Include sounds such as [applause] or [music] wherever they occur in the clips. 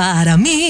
para mí.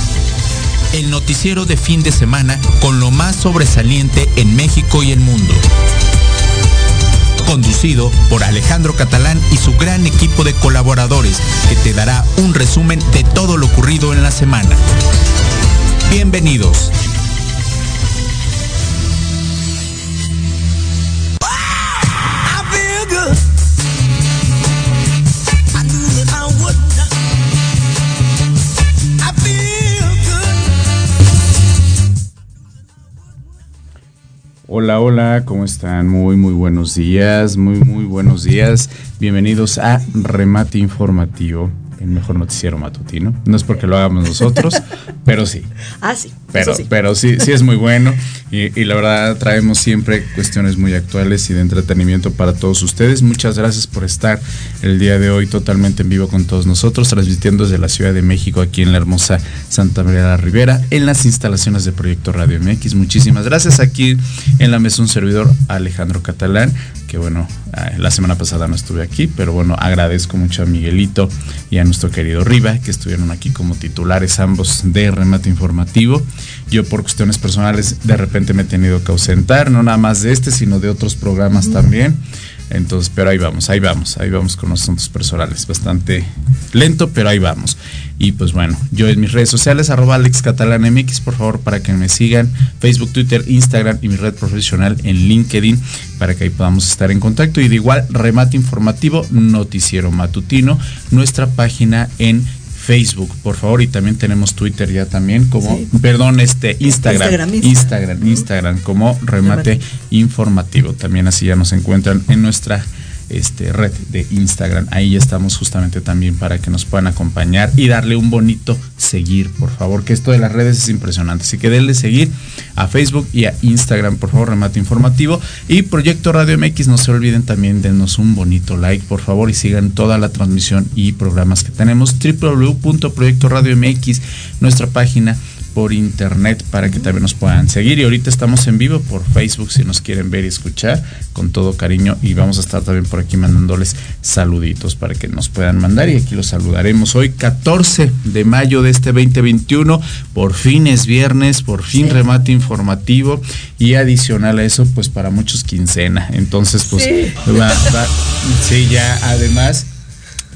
El noticiero de fin de semana con lo más sobresaliente en México y el mundo. Conducido por Alejandro Catalán y su gran equipo de colaboradores que te dará un resumen de todo lo ocurrido en la semana. Bienvenidos. Hola, hola, ¿cómo están? Muy, muy buenos días, muy, muy buenos días. Bienvenidos a Remate Informativo, el mejor noticiero matutino. No es porque lo hagamos nosotros, [laughs] pero sí. Ah, sí. Pero, sí. pero sí, sí es muy bueno y, y la verdad traemos siempre cuestiones muy actuales y de entretenimiento para todos ustedes. Muchas gracias por estar el día de hoy totalmente en vivo con todos nosotros, transmitiendo desde la Ciudad de México aquí en la hermosa Santa María la Rivera, en las instalaciones de Proyecto Radio MX. Muchísimas gracias. Aquí en la mesa un servidor Alejandro Catalán, que bueno, eh, la semana pasada no estuve aquí, pero bueno, agradezco mucho a Miguelito y a nuestro querido Riva, que estuvieron aquí como titulares ambos de remate informativo. Yo por cuestiones personales de repente me he tenido que ausentar, no nada más de este, sino de otros programas también. Entonces, pero ahí vamos, ahí vamos, ahí vamos con los asuntos personales. Bastante lento, pero ahí vamos. Y pues bueno, yo en mis redes sociales, arroba Alex Catalán MX, por favor, para que me sigan. Facebook, Twitter, Instagram y mi red profesional en LinkedIn, para que ahí podamos estar en contacto. Y de igual, remate informativo, noticiero matutino, nuestra página en Facebook, por favor, y también tenemos Twitter ya también, como, Sí. perdón, este, Instagram, Instagram, Instagram, Instagram. Instagram, como remate informativo. También así ya nos encuentran en nuestra este, red de Instagram. Ahí estamos justamente también para que nos puedan acompañar y darle un bonito seguir, por favor, que esto de las redes es impresionante. Así que denle seguir a Facebook y a Instagram, por favor, remate informativo. Y Proyecto Radio MX, no se olviden también denos un bonito like, por favor, y sigan toda la transmisión y programas que tenemos. www.proyectoradio MX, nuestra página por internet para que también nos puedan seguir. Y ahorita estamos en vivo por Facebook si nos quieren ver y escuchar con todo cariño. Y vamos a estar también por aquí mandándoles saluditos para que nos puedan mandar. Y aquí los saludaremos hoy, 14 de mayo de este 2021. Por fin es viernes, por fin remate informativo. Y adicional a eso, pues para muchos quincena. Entonces, pues Sí. va- va- sí, ya además.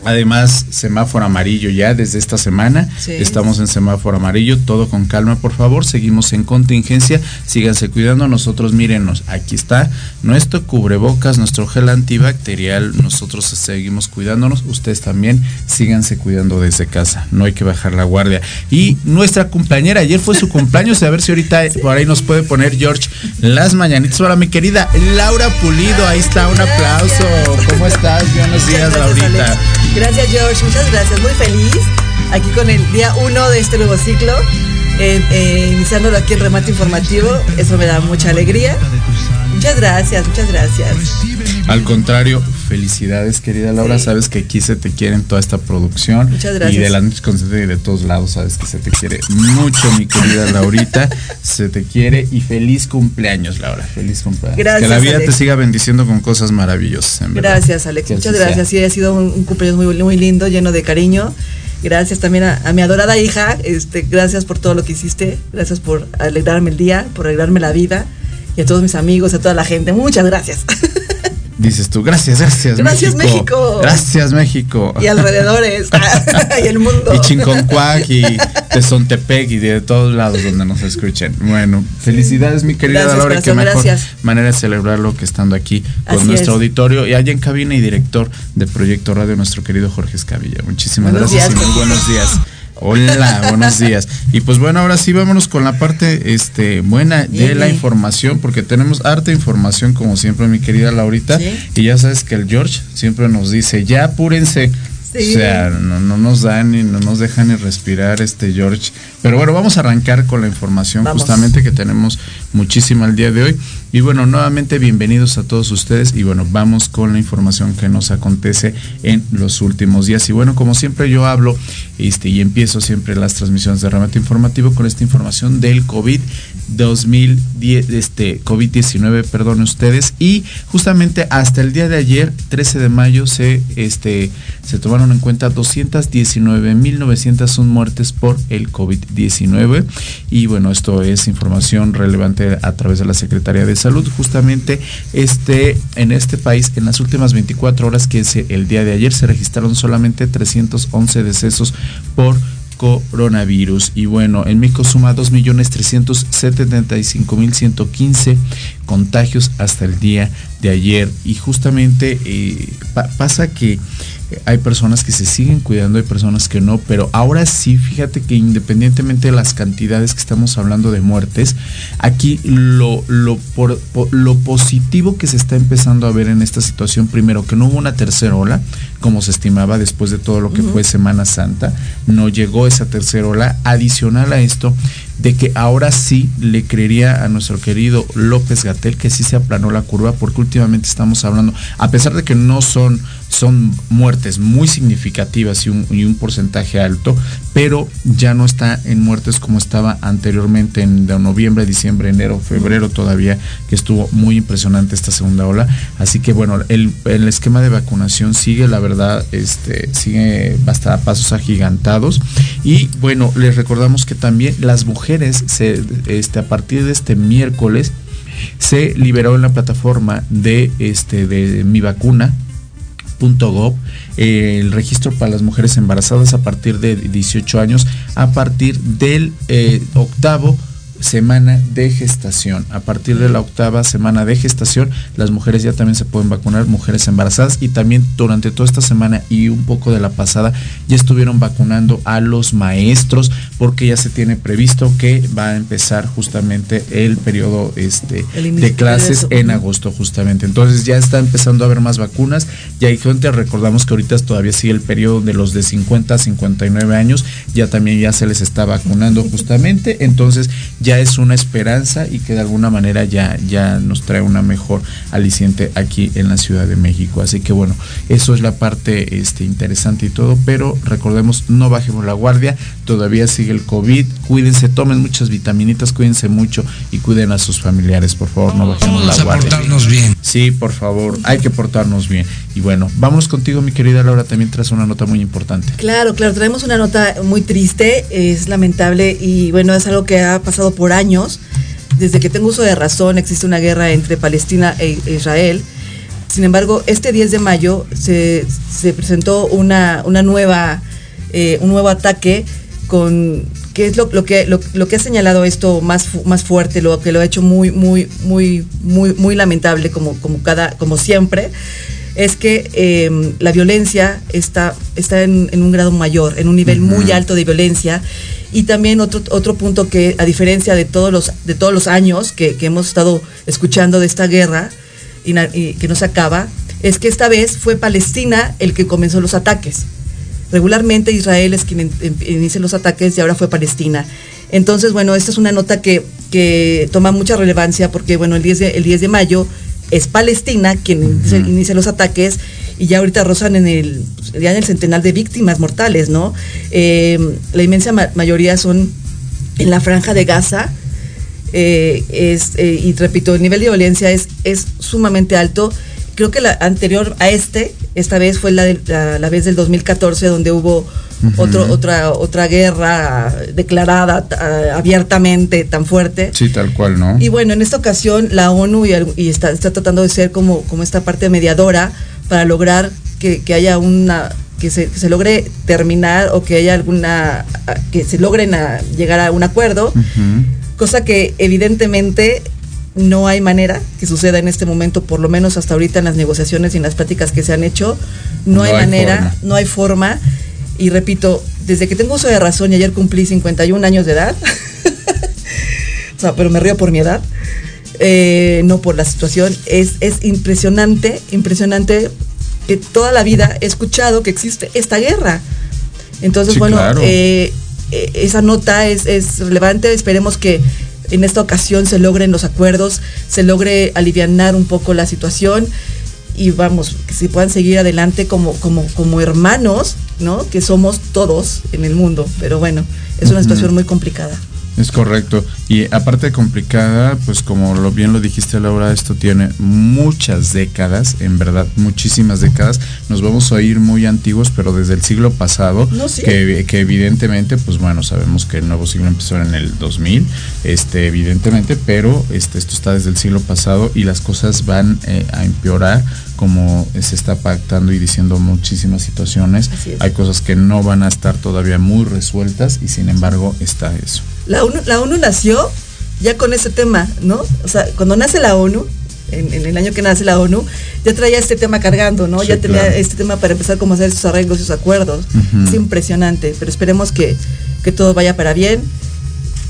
Además, semáforo amarillo ya desde esta semana. Sí. Estamos en semáforo amarillo. Todo con calma, por favor. Seguimos en contingencia. Síganse cuidando. Nosotros, mírenos, aquí está nuestro cubrebocas, nuestro gel antibacterial. Nosotros seguimos cuidándonos. Ustedes también síganse cuidando desde casa. No hay que bajar la guardia. Y nuestra compañera, ayer fue su cumpleaños. A ver si ahorita por ahí nos puede poner George las mañanitas. Hola, mi querida Laura Pulido. Ahí está, un aplauso. ¿Cómo estás? Buenos días, Laurita. Gracias, George. Muchas gracias. Muy feliz aquí con el día uno de este nuevo ciclo. eh, eh, iniciándolo aquí en remate informativo. Eso me da mucha alegría. Muchas gracias, muchas gracias. Al contrario, felicidades, querida Laura. Sí. Sabes que aquí se te quiere en toda esta producción. Muchas gracias. Y de la noche y de todos lados, sabes que se te quiere mucho, mi querida Laurita. [laughs] se te quiere y feliz cumpleaños, Laura. Feliz cumpleaños. Gracias, Que la vida Alex. te siga bendiciendo con cosas maravillosas. en verdad. Gracias, Alex. Que Muchas gracias. sea. Sí, ha sido un, un cumpleaños muy, muy lindo, lleno de cariño. Gracias también a, a mi adorada hija. Este, gracias por todo lo que hiciste. Gracias por alegrarme el día, por alegrarme la vida. Y a todos mis amigos, a toda la gente. Muchas gracias. [laughs] Dices tú, gracias, gracias, Gracias, México. Gracias, México. y alrededores. [laughs] [laughs] y el mundo. y Chinconcuac y Tezontepec y de todos lados donde nos escuchen. Bueno, felicidades mi querida Gracias, Laura, corazón, mejor gracias. manera de celebrarlo que estando aquí con Así nuestro es. auditorio y allá en cabina y director de Proyecto Radio, nuestro querido Jorge Escavilla. Muchísimas Buenos gracias días, y muy buenos días. Hola, buenos días. Y pues bueno, ahora sí vámonos con la parte este buena de la información, porque tenemos harta información como siempre, mi querida Laurita. Sí. Y ya sabes que el George siempre nos dice, ya apúrense. Sí. O sea, no, no nos dan ni no nos dejan ni respirar este George. Pero bueno, vamos a arrancar con la información Vamos. justamente que tenemos muchísima el día de hoy. Y bueno, nuevamente bienvenidos a todos ustedes y bueno, vamos con la información que nos acontece en los últimos días. Y bueno, como siempre yo hablo este, y empiezo siempre las transmisiones de remate informativo con esta información del COVID 2010, este, COVID-19, perdón ustedes. Y justamente hasta el día de ayer, 13 de mayo, se, este, se tomaron en cuenta 219.901 muertes por el COVID-19. Y bueno, esto es información relevante a través de la Secretaría de Salud. Justamente este, en este país, en las últimas 24 horas, que es el día de ayer, se registraron solamente 311 decesos por coronavirus. Y bueno, en México suma 2.375.115 contagios hasta el día de ayer. Y justamente eh, pa- pasa que hay personas que se siguen cuidando, hay personas que no, pero ahora sí, fíjate que independientemente de las cantidades que estamos hablando de muertes, aquí lo, lo, por- po- lo positivo que se está empezando a ver en esta situación, primero, que no hubo una tercera ola, como se estimaba después de todo lo que fue Semana Santa, no llegó esa tercera ola, adicional a esto, de que ahora sí le creería a nuestro querido López Gatel que sí se aplanó la curva, porque últimamente estamos hablando, a pesar de que no son, son muertes muy significativas y un, porcentaje alto, pero ya no está en muertes como estaba anteriormente en noviembre, diciembre, enero, febrero todavía, que estuvo muy impresionante esta segunda ola. Así que bueno, el, el esquema de vacunación sigue, la verdad, este, sigue hasta a pasos agigantados. Y bueno, les recordamos que también las mujeres, se, este, a partir de este miércoles, se liberó en la plataforma de este de mi vacuna eh, el registro para las mujeres embarazadas a partir de 18 años a partir del eh, octavo semana de gestación. A partir de la octava semana de gestación, las mujeres ya también se pueden vacunar, mujeres embarazadas, y también durante toda esta semana y un poco de la pasada, ya estuvieron vacunando a los maestros, porque ya se tiene previsto que va a empezar justamente el periodo este, El de clases de en agosto, justamente. Entonces ya está empezando a haber más vacunas. Ya hay gente, recordamos que ahorita todavía sigue el periodo de los de 50 a 59 años, ya también ya se les está vacunando justamente. Entonces ya es una esperanza y que de alguna manera ya, ya nos trae una mejor aliciente aquí en la Ciudad de México. Así que bueno, eso es la parte este, interesante y todo, pero recordemos, no bajemos la guardia, todavía sigue el COVID, cuídense, tomen muchas vitaminitas, cuídense mucho y cuiden a sus familiares, por favor, no bajemos Vamos la a guardia. portarnos bien. Sí, por favor, hay que portarnos bien. Y bueno, vamos contigo, mi querida Laura, también traes una nota muy importante. Claro, claro, traemos una nota muy triste, es lamentable y bueno, es algo que ha pasado por años. Desde que tengo uso de razón existe una guerra entre Palestina e Israel. Sin embargo, este 10 de mayo se, se presentó una, una nueva, eh, un nuevo ataque con que es lo, lo que lo, lo que ha señalado esto más más fuerte, lo que lo ha hecho muy muy muy muy muy lamentable como como cada como siempre es que eh, la violencia está, está en, en un grado mayor, en un nivel muy alto de violencia. Y también otro, otro punto que, a diferencia de todos los, de todos los años que, que hemos estado escuchando de esta guerra y, que no se acaba, es que esta vez fue Palestina el que comenzó los ataques. Regularmente Israel es quien en- en- inicia los ataques y ahora fue Palestina. Entonces, bueno, esta es una nota que, que toma mucha relevancia porque, bueno, el 10 de, el 10 de mayo es Palestina quien inicia los ataques y ya ahorita rozan en el, pues, ya en el centenar de víctimas mortales, ¿no? Eh, la inmensa ma- mayoría son en la franja de Gaza. eh, es, eh, y repito, el nivel de violencia es, es sumamente alto. Creo que la anterior a este, esta vez fue la, de- la, la vez del 2014, donde hubo otro, otra, otra guerra declarada ah, abiertamente tan fuerte. Sí, tal cual, ¿no? Y bueno, en esta ocasión la ONU y, y está, está tratando de ser como, como esta parte mediadora para lograr que, que haya una que se, que se logre terminar o que haya alguna que se logren a llegar a un acuerdo, cosa que evidentemente no hay manera que suceda en este momento, por lo menos hasta ahorita en las negociaciones y en las pláticas que se han hecho, no, No hay, hay manera, forma. no hay forma. Y repito, desde que tengo uso de razón y ayer cumplí 51 años de edad, [laughs] o sea, pero me río por mi edad, eh, no por la situación. Es, es impresionante, impresionante que toda la vida he escuchado que existe esta guerra. Entonces, Sí, bueno, claro. eh, eh, esa nota es, es relevante. Esperemos que en esta ocasión se logren los acuerdos, se logre alivianar un poco la situación y vamos, que se puedan seguir adelante como, como, como hermanos, ¿no? Que somos todos en el mundo. Pero bueno, es una situación muy complicada. Es correcto. Y aparte de complicada, pues como lo bien lo dijiste Laura, esto tiene muchas décadas, en verdad, muchísimas décadas. Nos vamos a ir muy antiguos, pero desde el siglo pasado, No, sí. que, que evidentemente, pues bueno, sabemos que el nuevo siglo empezó en el 2000, este, evidentemente, pero este, esto está desde el siglo pasado y las cosas van eh, a empeorar como se está pactando y diciendo muchísimas situaciones. Hay cosas que no van a estar todavía muy resueltas y sin embargo está eso. La ONU, la ONU nació ya con ese tema, ¿no? O sea, cuando nace la ONU, en, en el año que nace la ONU, ya traía este tema cargando, ¿no? Sí, ya tenía claro. este tema para empezar como a hacer sus arreglos, sus acuerdos. Es impresionante, pero esperemos que, que todo vaya para bien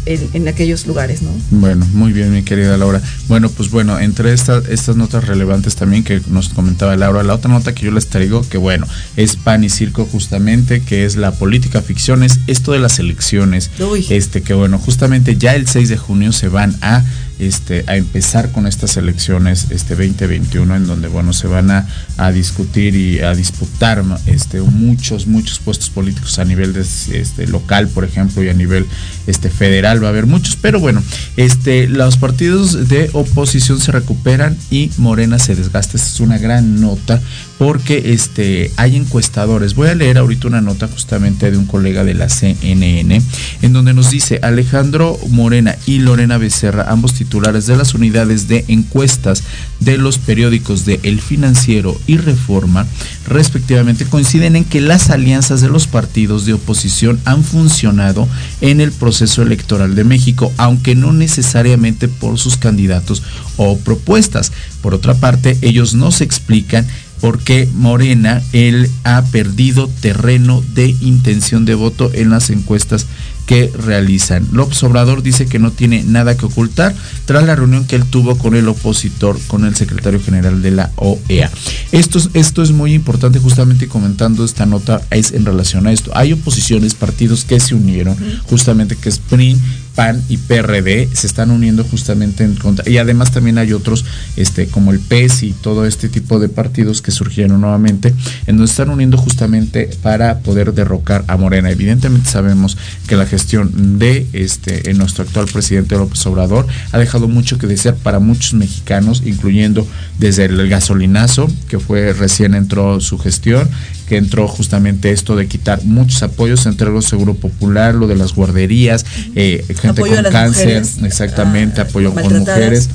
en, en aquellos lugares, ¿no? Bueno, muy bien, mi querida Laura. Bueno, pues bueno, entre estas estas notas relevantes también que nos comentaba Laura, la otra nota que yo les traigo, que bueno, es pan y circo justamente, que es la política ficción, es esto de las elecciones. Uy. Este, que bueno, justamente ya el 6 de junio se van a este, a empezar con estas elecciones este 2021 en donde bueno se van a, a discutir y a disputar este muchos muchos puestos políticos a nivel de, este local por ejemplo y a nivel este federal. Va a haber muchos pero bueno este los partidos de oposición se recuperan y Morena se desgasta. Esta es una gran nota porque este hay encuestadores voy a leer ahorita una nota justamente de un colega de la CNN en donde nos dice Alejandro Morena y Lorena Becerra ambos titulares de las unidades de encuestas de los periódicos de El Financiero y Reforma, respectivamente, coinciden en que las alianzas de los partidos de oposición han funcionado en el proceso electoral de México, aunque no necesariamente por sus candidatos o propuestas. Por otra parte, ellos no se explican por qué Morena él ha perdido terreno de intención de voto en las encuestas que realizan. López Obrador dice que no tiene nada que ocultar tras la reunión que él tuvo con el opositor, con el secretario general de la OEA. Esto es, esto es muy importante, justamente comentando esta nota es en relación a esto. Hay oposiciones, partidos que se unieron, justamente que es PRI, PAN y PRD se están uniendo justamente en contra. Y además también hay otros, este, como el PES y todo este tipo de partidos que surgieron nuevamente, en donde están uniendo justamente para poder derrocar a Morena. Evidentemente sabemos que la gestión de este, en nuestro actual presidente López Obrador ha dejado mucho que desear para muchos mexicanos, incluyendo desde el gasolinazo, que fue recién entró su gestión, que entró justamente esto de quitar muchos apoyos, entre los Seguro Popular, lo de las guarderías, eh, gente Apoyo con cáncer, mujeres, exactamente, ah, apoyo con mujeres.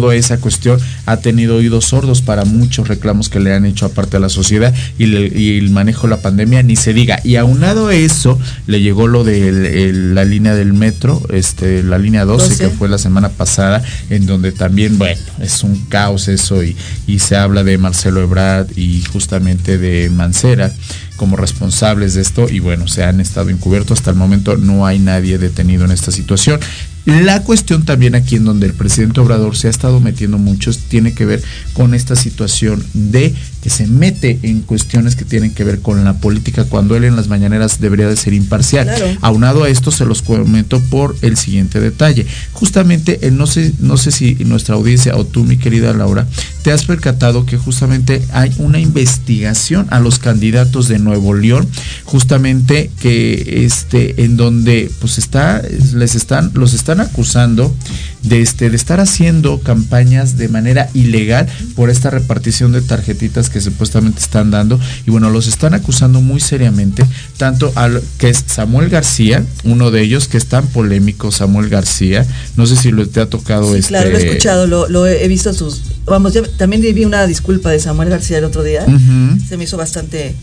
Toda esa cuestión ha tenido oídos sordos para muchos reclamos que le han hecho aparte a la sociedad y, le- y el manejo de la pandemia ni se diga. Y aunado a eso, le llegó lo de la línea del metro, este, la línea 12, 12. que fue la semana pasada, en donde también, bueno, es un caos eso y, y se habla de Marcelo Ebrard y justamente de Mancera como responsables de esto y bueno, se han estado encubiertos. Hasta el momento no hay nadie detenido en esta situación. La cuestión también aquí en donde el presidente Obrador se ha estado metiendo mucho tiene que ver con esta situación de que se mete en cuestiones que tienen que ver con la política cuando él en las mañaneras debería de ser imparcial. Claro. Aunado a esto se los comento por el siguiente detalle. Justamente, eh, no sé, no sé si nuestra audiencia o tú, mi querida Laura, te has percatado que justamente hay una investigación a los candidatos de Nuevo León, justamente que este, en donde pues está, les están, los están acusando de este, de estar haciendo campañas de manera ilegal por esta repartición de tarjetitas que supuestamente están dando. Y bueno, los están acusando muy seriamente, tanto al que es Samuel García, uno de ellos que es tan polémico, Samuel García. No sé si lo te ha tocado Sí, este. claro, lo he escuchado, lo, lo he visto sus... Vamos, yo también vi una disculpa de Samuel García el otro día. Se me hizo bastante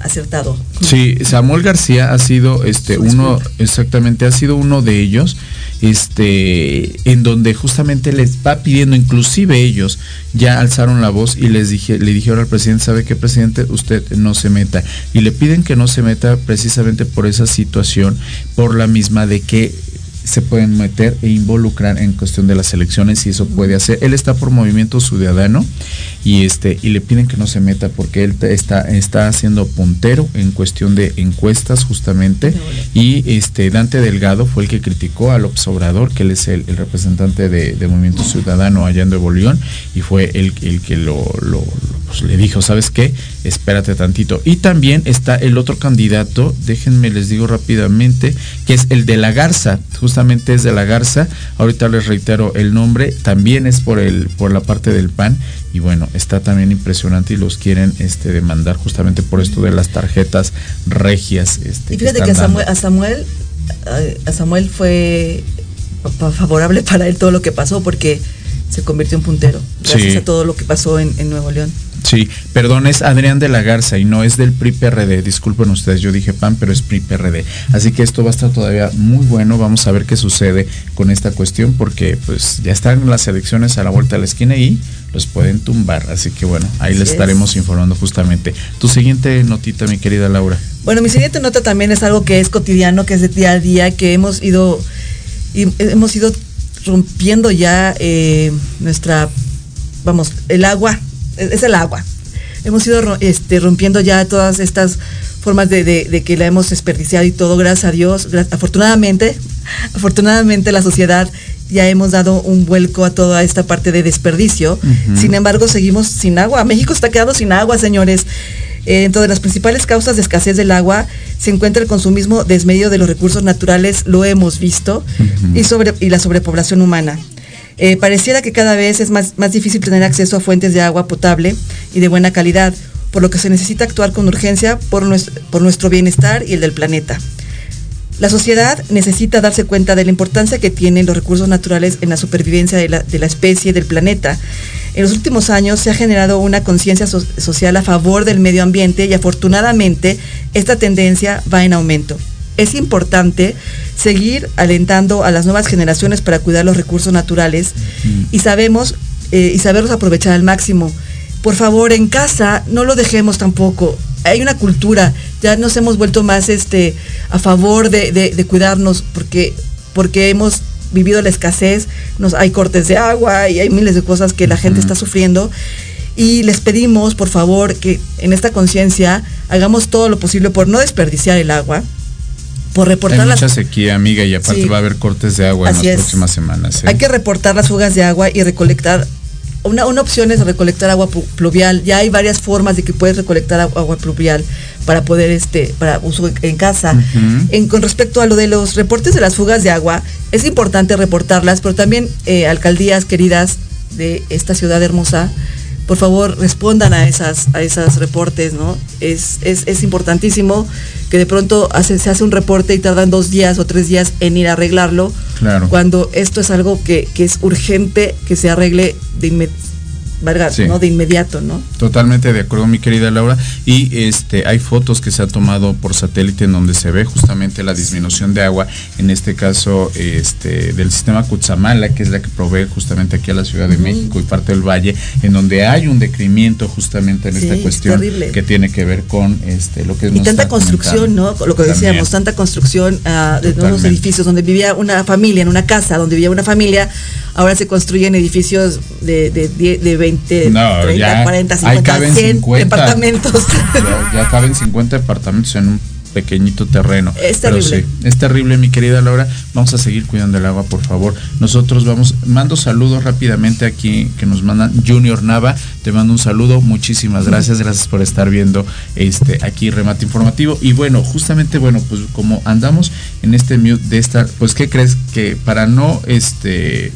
acertado. Sí, Samuel García ha sido este uno, exactamente, ha sido uno de ellos, este, en donde justamente les va pidiendo, inclusive ellos ya alzaron la voz y les dije, le dijeron al presidente, ¿sabe qué presidente? Usted no se meta. Y le piden que no se meta precisamente por esa situación, por la misma de que se pueden meter e involucrar en cuestión de las elecciones y eso puede hacer. Él está por Movimiento Ciudadano y este y le piden que no se meta porque él está está haciendo puntero en cuestión de encuestas justamente y este Dante Delgado fue el que criticó a López Obrador, que él es el, el representante de, de Movimiento Ciudadano allá en Nuevo León y fue el, el que lo, lo- lo, pues, le dijo, ¿sabes qué? Espérate tantito. Y también está el otro candidato, déjenme les digo rápidamente, que es el de la Garza, justamente es de la Garza, ahorita les reitero el nombre, también es por el por la parte del PAN y bueno, está también impresionante y los quieren este demandar justamente por esto de las tarjetas regias este Y fíjate que a. Samuel, a Samuel, a- Samuel fue favorable para él todo lo que pasó porque se convirtió en puntero. Gracias Sí. a todo lo que pasó en, en Nuevo León. Sí, perdón, es Adrián de la Garza y no es del PRI PRD. Disculpen ustedes, yo dije PAN, pero es PRI PRD. Así que esto va a estar todavía muy bueno. Vamos a ver qué sucede con esta cuestión porque pues ya están las elecciones a la vuelta de la esquina y los pueden tumbar. Así que bueno, ahí Así les es. estaremos informando justamente. Tu siguiente notita, mi querida Laura. Bueno, mi siguiente [laughs] nota también es algo que es cotidiano, que es de día a día, que hemos ido, y- hemos ido rompiendo ya eh, nuestra, vamos, el agua, es es el agua. Hemos ido este, rompiendo ya todas estas formas de, de- de que la hemos desperdiciado y todo, gracias a Dios. afortunadamente, [laughs] afortunadamente la sociedad ya hemos dado un vuelco a toda esta parte de desperdicio. Sin embargo, seguimos sin agua. México está quedando sin agua, señores. Eh, Dentro de las principales causas de escasez del agua se encuentra el consumismo desmedido de los recursos naturales, lo hemos visto, y, sobre, y la sobrepoblación humana. Eh, pareciera que cada vez es más, más difícil tener acceso a fuentes de agua potable y de buena calidad, por lo que se necesita actuar con urgencia por nuestro, por nuestro bienestar y el del planeta. La sociedad necesita darse cuenta de la importancia que tienen los recursos naturales en la supervivencia de la, de la especie del planeta. En los últimos años se ha generado una conciencia so- social a favor del medio ambiente y afortunadamente esta tendencia va en aumento. Es importante seguir alentando a las nuevas generaciones para cuidar los recursos naturales y sabemos eh, y saberlos aprovechar al máximo. Por favor, en casa no lo dejemos tampoco. Hay una cultura, ya nos hemos vuelto más este a favor de, de- de cuidarnos porque, porque hemos vivido la escasez, nos, hay cortes de agua y hay miles de cosas que la gente está sufriendo. Y les pedimos, por favor, que en esta conciencia hagamos todo lo posible por no desperdiciar el agua, por reportar Hay las mucha sequía, amiga, y aparte Sí. va a haber cortes de agua en las es. próximas semanas. ¿eh? Hay que reportar las fugas de agua y recolectar. Una, una opción es recolectar agua plu- pluvial. Ya hay varias formas de que puedes recolectar agu- agua pluvial para poder, este, para uso en- casa. En- con respecto a lo de los reportes de las fugas de agua, es importante reportarlas, pero también eh, alcaldías queridas de esta ciudad hermosa, por favor respondan a esas, a esos reportes, ¿no? Es, es, es importantísimo que de pronto hace, se hace un reporte y tardan dos días o tres días en ir a arreglarlo Claro. cuando esto es algo que, que es urgente que se arregle de, inme- valga, Sí. ¿no? de inmediato, ¿no? Totalmente de acuerdo, mi querida Laura. Y este hay fotos que se ha tomado por satélite en donde se ve justamente la disminución de agua, en este caso este del sistema Cutzamala, que es la que provee justamente aquí a la Ciudad de México y parte del valle, en donde hay un decremento justamente en Sí, esta es cuestión terrible. que tiene que ver con este lo que Y nos tanta construcción, ¿no? Lo que decíamos, También. tanta construcción ah, de nuevos edificios donde vivía una familia, en una casa donde vivía una familia, ahora se construyen edificios de, de, de 20, No, 30, ya, 40, ahí 50, caben 100 50. departamentos. Ya, ya caben 50 departamentos en un pequeñito terreno. Es Pero terrible. sí, es terrible, mi querida Laura. Vamos a seguir cuidando el agua, por favor. Nosotros vamos, mando saludos rápidamente aquí que nos mandan Junior Nava. Te mando un saludo, muchísimas gracias, gracias por estar viendo este aquí remate informativo. Y bueno, justamente, bueno, pues como andamos en este mute de esta, pues ¿qué crees? Que para no este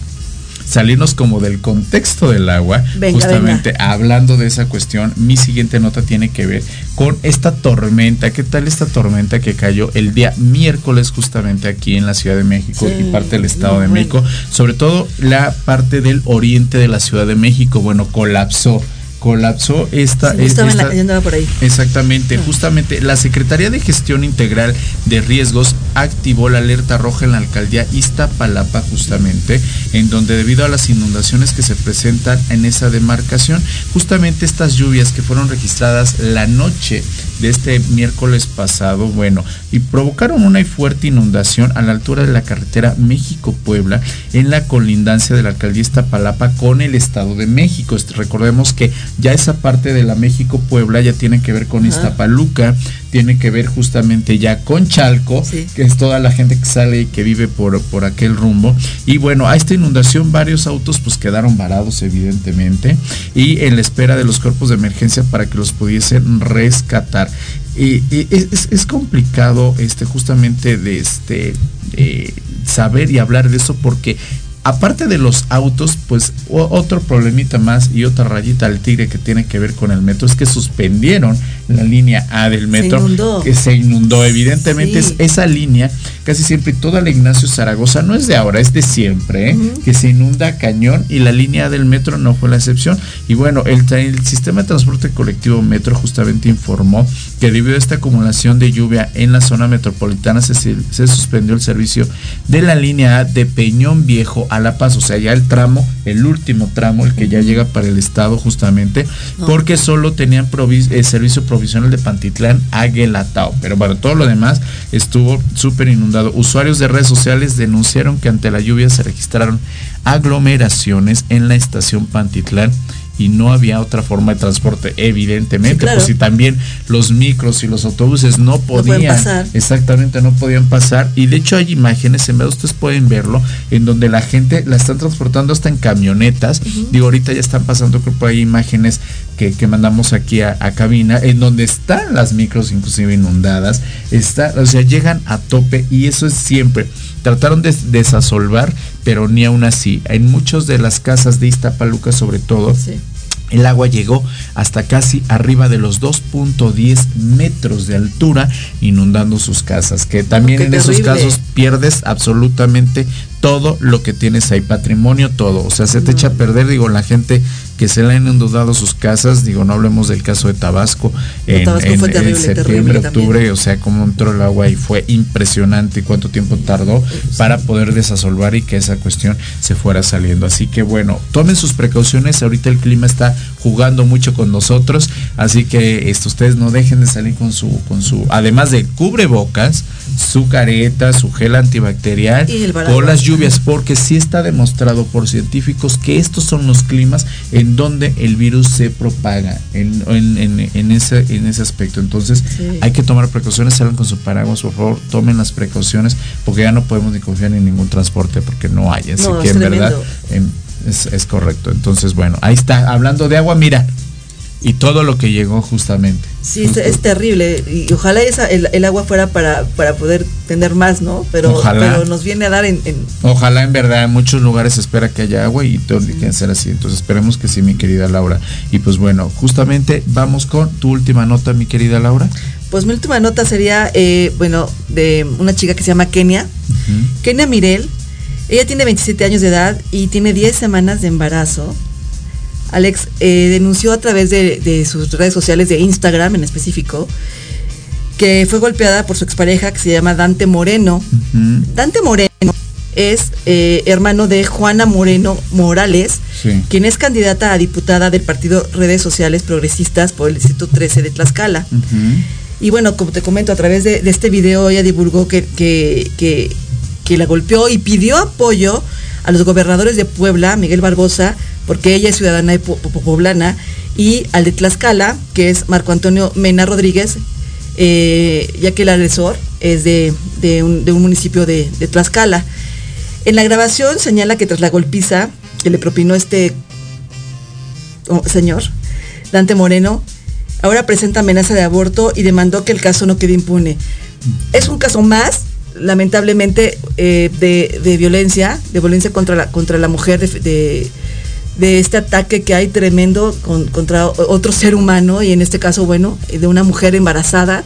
salirnos como del contexto del agua, Venga, justamente hablando de esa cuestión, mi siguiente nota tiene que ver con esta tormenta. ¿Qué tal esta tormenta que cayó el día miércoles justamente aquí en la Ciudad de México Sí, y parte del Estado de bueno. México? Sobre todo la parte del oriente de la Ciudad de México, bueno, colapsó. Colapsó esta... Sí, esta- yo andaba por ahí. Exactamente, justamente la Secretaría de Gestión Integral de Riesgos activó la alerta roja en la alcaldía Iztapalapa justamente, en donde debido a las inundaciones que se presentan en esa demarcación, justamente estas lluvias que fueron registradas la noche de este miércoles pasado, bueno, y provocaron una fuerte inundación a la altura de la carretera México-Puebla en la colindancia de la alcaldía Iztapalapa con el Estado de México. Este, Recordemos que ya esa parte de la México-Puebla ya tiene que ver con Ajá. Iztapaluca, tiene que ver justamente ya con Chalco, Sí. que es toda la gente que sale y que vive por, por aquel rumbo. Y bueno, a esta inundación varios autos pues quedaron varados evidentemente y en la espera de los cuerpos de emergencia para que los pudiesen rescatar. Y, y es, es- complicado este justamente de este eh, saber y hablar de eso porque aparte de los autos, pues otro problemita más y otra rayita al tigre que tiene que ver con el metro es que suspendieron la línea A del metro inundó. que se inundó evidentemente Sí. es esa línea casi siempre toda la Ignacio Zaragoza no es de ahora es de siempre ¿eh? Que se inunda cañón y la línea A del metro no fue la excepción y bueno el, sistema de transporte colectivo metro justamente informó que debido a esta acumulación de lluvia en la zona metropolitana se, se- se suspendió el servicio de la línea A de Peñón Viejo a La Paz, o sea, ya el tramo, el último tramo, el que ya llega para el estado justamente, No. porque solo tenían provis- eh, servicio provisional de Pantitlán a Guelatao. Pero bueno, todo lo demás estuvo súper inundado. Usuarios de redes sociales denunciaron que ante la lluvia se registraron aglomeraciones en la estación Pantitlán y no había otra forma de transporte, evidentemente, Sí, claro. pues si también los micros y los autobuses no podían, pasar. exactamente, no podían pasar. Y de hecho hay imágenes, en verdad ustedes pueden verlo, en donde la gente la están transportando hasta en camionetas. Digo, ahorita ya están pasando, creo por ahí imágenes que, que mandamos aquí a, a cabina, en donde están las micros inclusive inundadas, está, o sea, llegan a tope y eso es siempre. Trataron de desasolvar, pero ni aún así. En muchas de las casas de Iztapaluca, sobre todo, Sí. el agua llegó hasta casi arriba de los 2.10 metros de altura, inundando sus casas. Que también qué en esos casos pierdes absolutamente todo lo que tienes ahí, patrimonio, todo. O sea, se te echa a perder, digo, la gente que se le han inundado sus casas, digo, no hablemos del caso de Tabasco, De en, Tabasco en- fue en terrible, septiembre, también. octubre, o sea, cómo entró el agua y fue impresionante y cuánto tiempo tardó para poder desasolvar y que esa cuestión se fuera saliendo. Así que bueno, tomen sus precauciones, ahorita el clima está jugando mucho con nosotros, así que esto, ustedes no dejen de salir con su, con su, además del cubrebocas, su careta, su gel antibacterial Y el paraguas. por las lluvias, porque sí está demostrado por científicos que estos son los climas en donde el virus se propaga en, en- en- en ese, en ese aspecto. Entonces Sí. hay que tomar precauciones, salgan con su paraguas, por favor, tomen las precauciones, porque ya no podemos ni confiar en ningún transporte porque no hay. Así No, que en verdad tremendo. em, es, es correcto. Entonces, bueno, ahí está, hablando de agua, mira, y todo lo que llegó justamente. Sí, es, Justo. es terrible. Y ojalá esa, el, el agua fuera para, para poder tener más, ¿no? Pero, Ojalá. pero nos viene a dar en, en- Ojalá en verdad en muchos lugares se espera que haya agua y todo tiene que ser así. Entonces esperemos que sí, mi querida Laura. Y pues bueno, justamente vamos con tu última nota, mi querida Laura. Pues mi última nota sería, eh, bueno, de una chica que se llama Kenia. Kenia Mirel. Ella tiene 27 años de edad y tiene 10 semanas de embarazo. Alex eh, denunció a través de, de sus redes sociales, de Instagram en específico, que fue golpeada por su expareja que se llama Dante Moreno. Dante Moreno es eh, hermano de Juana Moreno Morales, Sí. quien es candidata a diputada del partido Redes Sociales Progresistas por el Distrito 13 de Tlaxcala. Y bueno, como te comento, a través de, de este video ella divulgó que, que, que, que la golpeó y pidió apoyo a los gobernadores de Puebla, Miguel Barbosa, porque ella es ciudadana de po- po- poblana, y al de Tlaxcala, que es Marco Antonio Mena Rodríguez, eh, ya que el agresor es de, un, municipio de, Tlaxcala. En la grabación señala que tras la golpiza que le propinó este oh, señor, Dante Moreno, ahora presenta amenaza de aborto y demandó que el caso no quede impune. Es un caso más, lamentablemente, eh, de, de violencia, de violencia contra la, contra la mujer, de, de- este ataque que hay tremendo con- contra otro ser humano, y en este caso, bueno, de una mujer embarazada,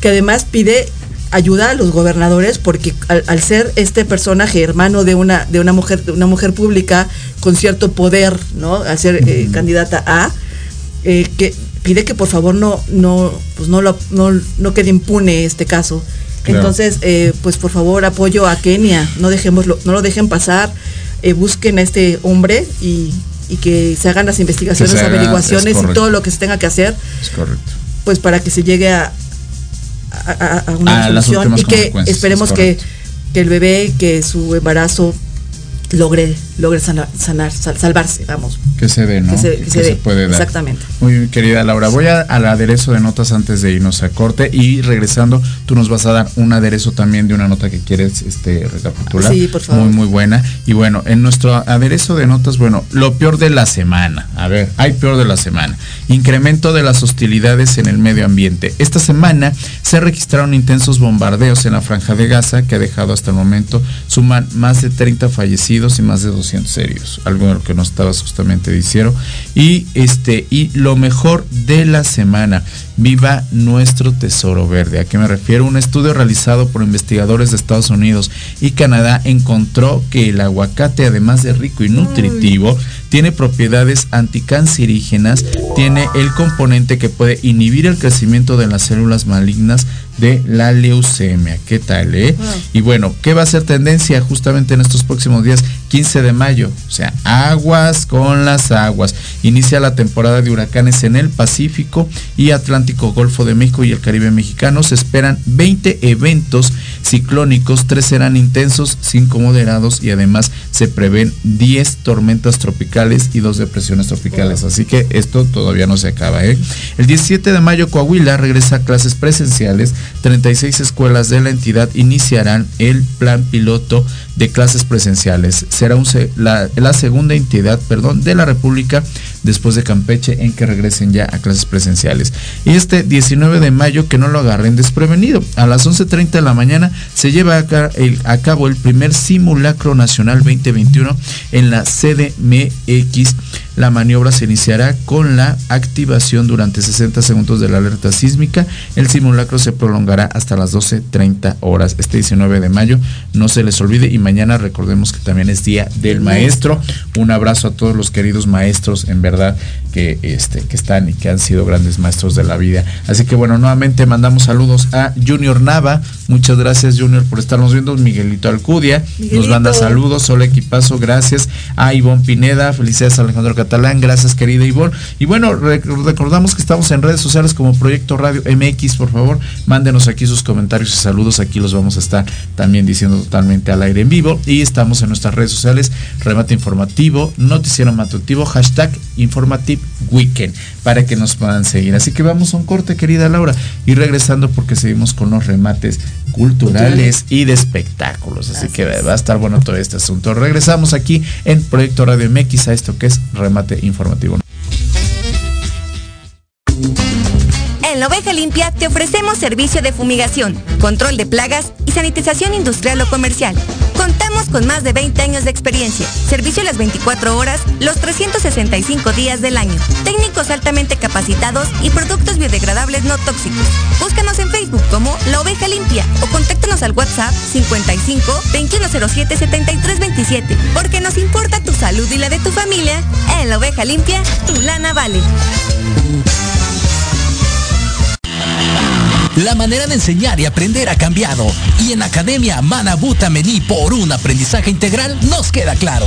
que además pide ayuda a los gobernadores porque al, al ser este personaje hermano de una de una mujer de una mujer pública con cierto poder no a ser eh, candidata a eh, que pide que por favor no no pues no lo no, no quede impune este caso. Claro. entonces eh, pues por favor apoyo a Kenia no dejémoslo no lo dejen pasar eh, busquen a este hombre y y que se hagan las investigaciones, haga, averiguaciones es y todo lo que se tenga que hacer, Es correcto. pues para que se llegue a, a, a- a una últimas y que esperemos es que, correcto. que el bebé, que su embarazo logre, logre sanar, sanar sal- salvarse, vamos. Que se dé, ¿no? Que se- que se dé, puede dar. exactamente. Muy bien, querida Laura. Voy a- al aderezo de notas antes de irnos a corte y regresando, tú nos vas a dar un aderezo también de una nota que quieres este, recapitular. Sí, por favor. Muy, muy buena. Y bueno, en nuestro aderezo de notas, bueno, lo peor de la semana. A ver, hay peor de la semana. Incremento de las hostilidades en el medio ambiente. Esta semana se registraron intensos bombardeos en la franja de Gaza que ha dejado hasta el momento, suman más de 30 fallecidos y más de 200 heridos. Algo de lo que nos estabas justamente diciendo. Y este, y lo mejor de la semana. Viva nuestro tesoro verde. ¿A qué me refiero? Un estudio realizado por investigadores de Estados Unidos y Canadá encontró que el aguacate, además de rico y nutritivo, tiene propiedades anticancerígenas, tiene el componente que puede inhibir el crecimiento de las células malignas de la leucemia. ¿Qué tal, eh? Y bueno, ¿qué va a ser tendencia justamente en estos próximos días? 15 de mayo, o sea, aguas con las aguas. Inicia la temporada de huracanes en el Pacífico y Atlántico, Golfo de México y el Caribe mexicano. Se esperan 20 eventos ciclónicos, 3 serán intensos, 5 moderados y además se prevén 10 tormentas tropicales y 2 depresiones tropicales. Así que esto todavía no se acaba. ¿eh? El 17 de mayo Coahuila regresa a clases presenciales. 36 escuelas de la entidad iniciarán el plan piloto de clases presenciales. Será la, la segunda entidad perdón, de la República después de Campeche en que regresen ya a clases presenciales. Y este 19 de mayo que no lo agarren desprevenido. A las 11.30 de la mañana se lleva a cabo el primer simulacro nacional 2021 en la CDMX. La maniobra se iniciará con la activación durante 60 segundos de la alerta sísmica. El simulacro se prolongará hasta las 12.30 horas. Este 19 de mayo no se les olvide y mañana recordemos que también es Día del Maestro. Un abrazo a todos los queridos maestros, en verdad, que, este, que están y que han sido grandes maestros de la vida. Así que bueno, nuevamente mandamos saludos a Junior Nava. Muchas gracias Junior por estarnos viendo. Miguelito Alcudia nos manda saludos. Hola equipazo, gracias. A Ivonne Pineda, felicidades a Alejandro Catalán. Gracias, querida Ivonne. Y bueno, rec- recordamos que estamos en redes sociales como Proyecto Radio MX. Por favor, mándenos aquí sus comentarios y saludos. Aquí los vamos a estar también diciendo totalmente al aire en vivo. Y estamos en nuestras redes sociales, Remate Informativo, Noticiero Matutivo, hashtag Informative Weekend, para que nos puedan seguir. Así que vamos a un corte, querida Laura, y regresando porque seguimos con los remates culturales y de espectáculos. Así que va a estar bueno todo este asunto. Regresamos aquí en Proyecto Radio MX a esto que es remate informativo. En la Oveja Limpia te ofrecemos servicio de fumigación, control de plagas sanitización industrial o comercial. Contamos con más de 20 años de experiencia, servicio las 24 horas, los 365 días del año, técnicos altamente capacitados y productos biodegradables no tóxicos. Búscanos en Facebook como La Oveja Limpia o contáctanos al WhatsApp 55 2107 7327, porque nos importa tu salud y la de tu familia. En La Oveja Limpia, tu lana vale. La manera de enseñar y aprender ha cambiado y en Academia Manabuta Mení por un aprendizaje integral nos queda claro.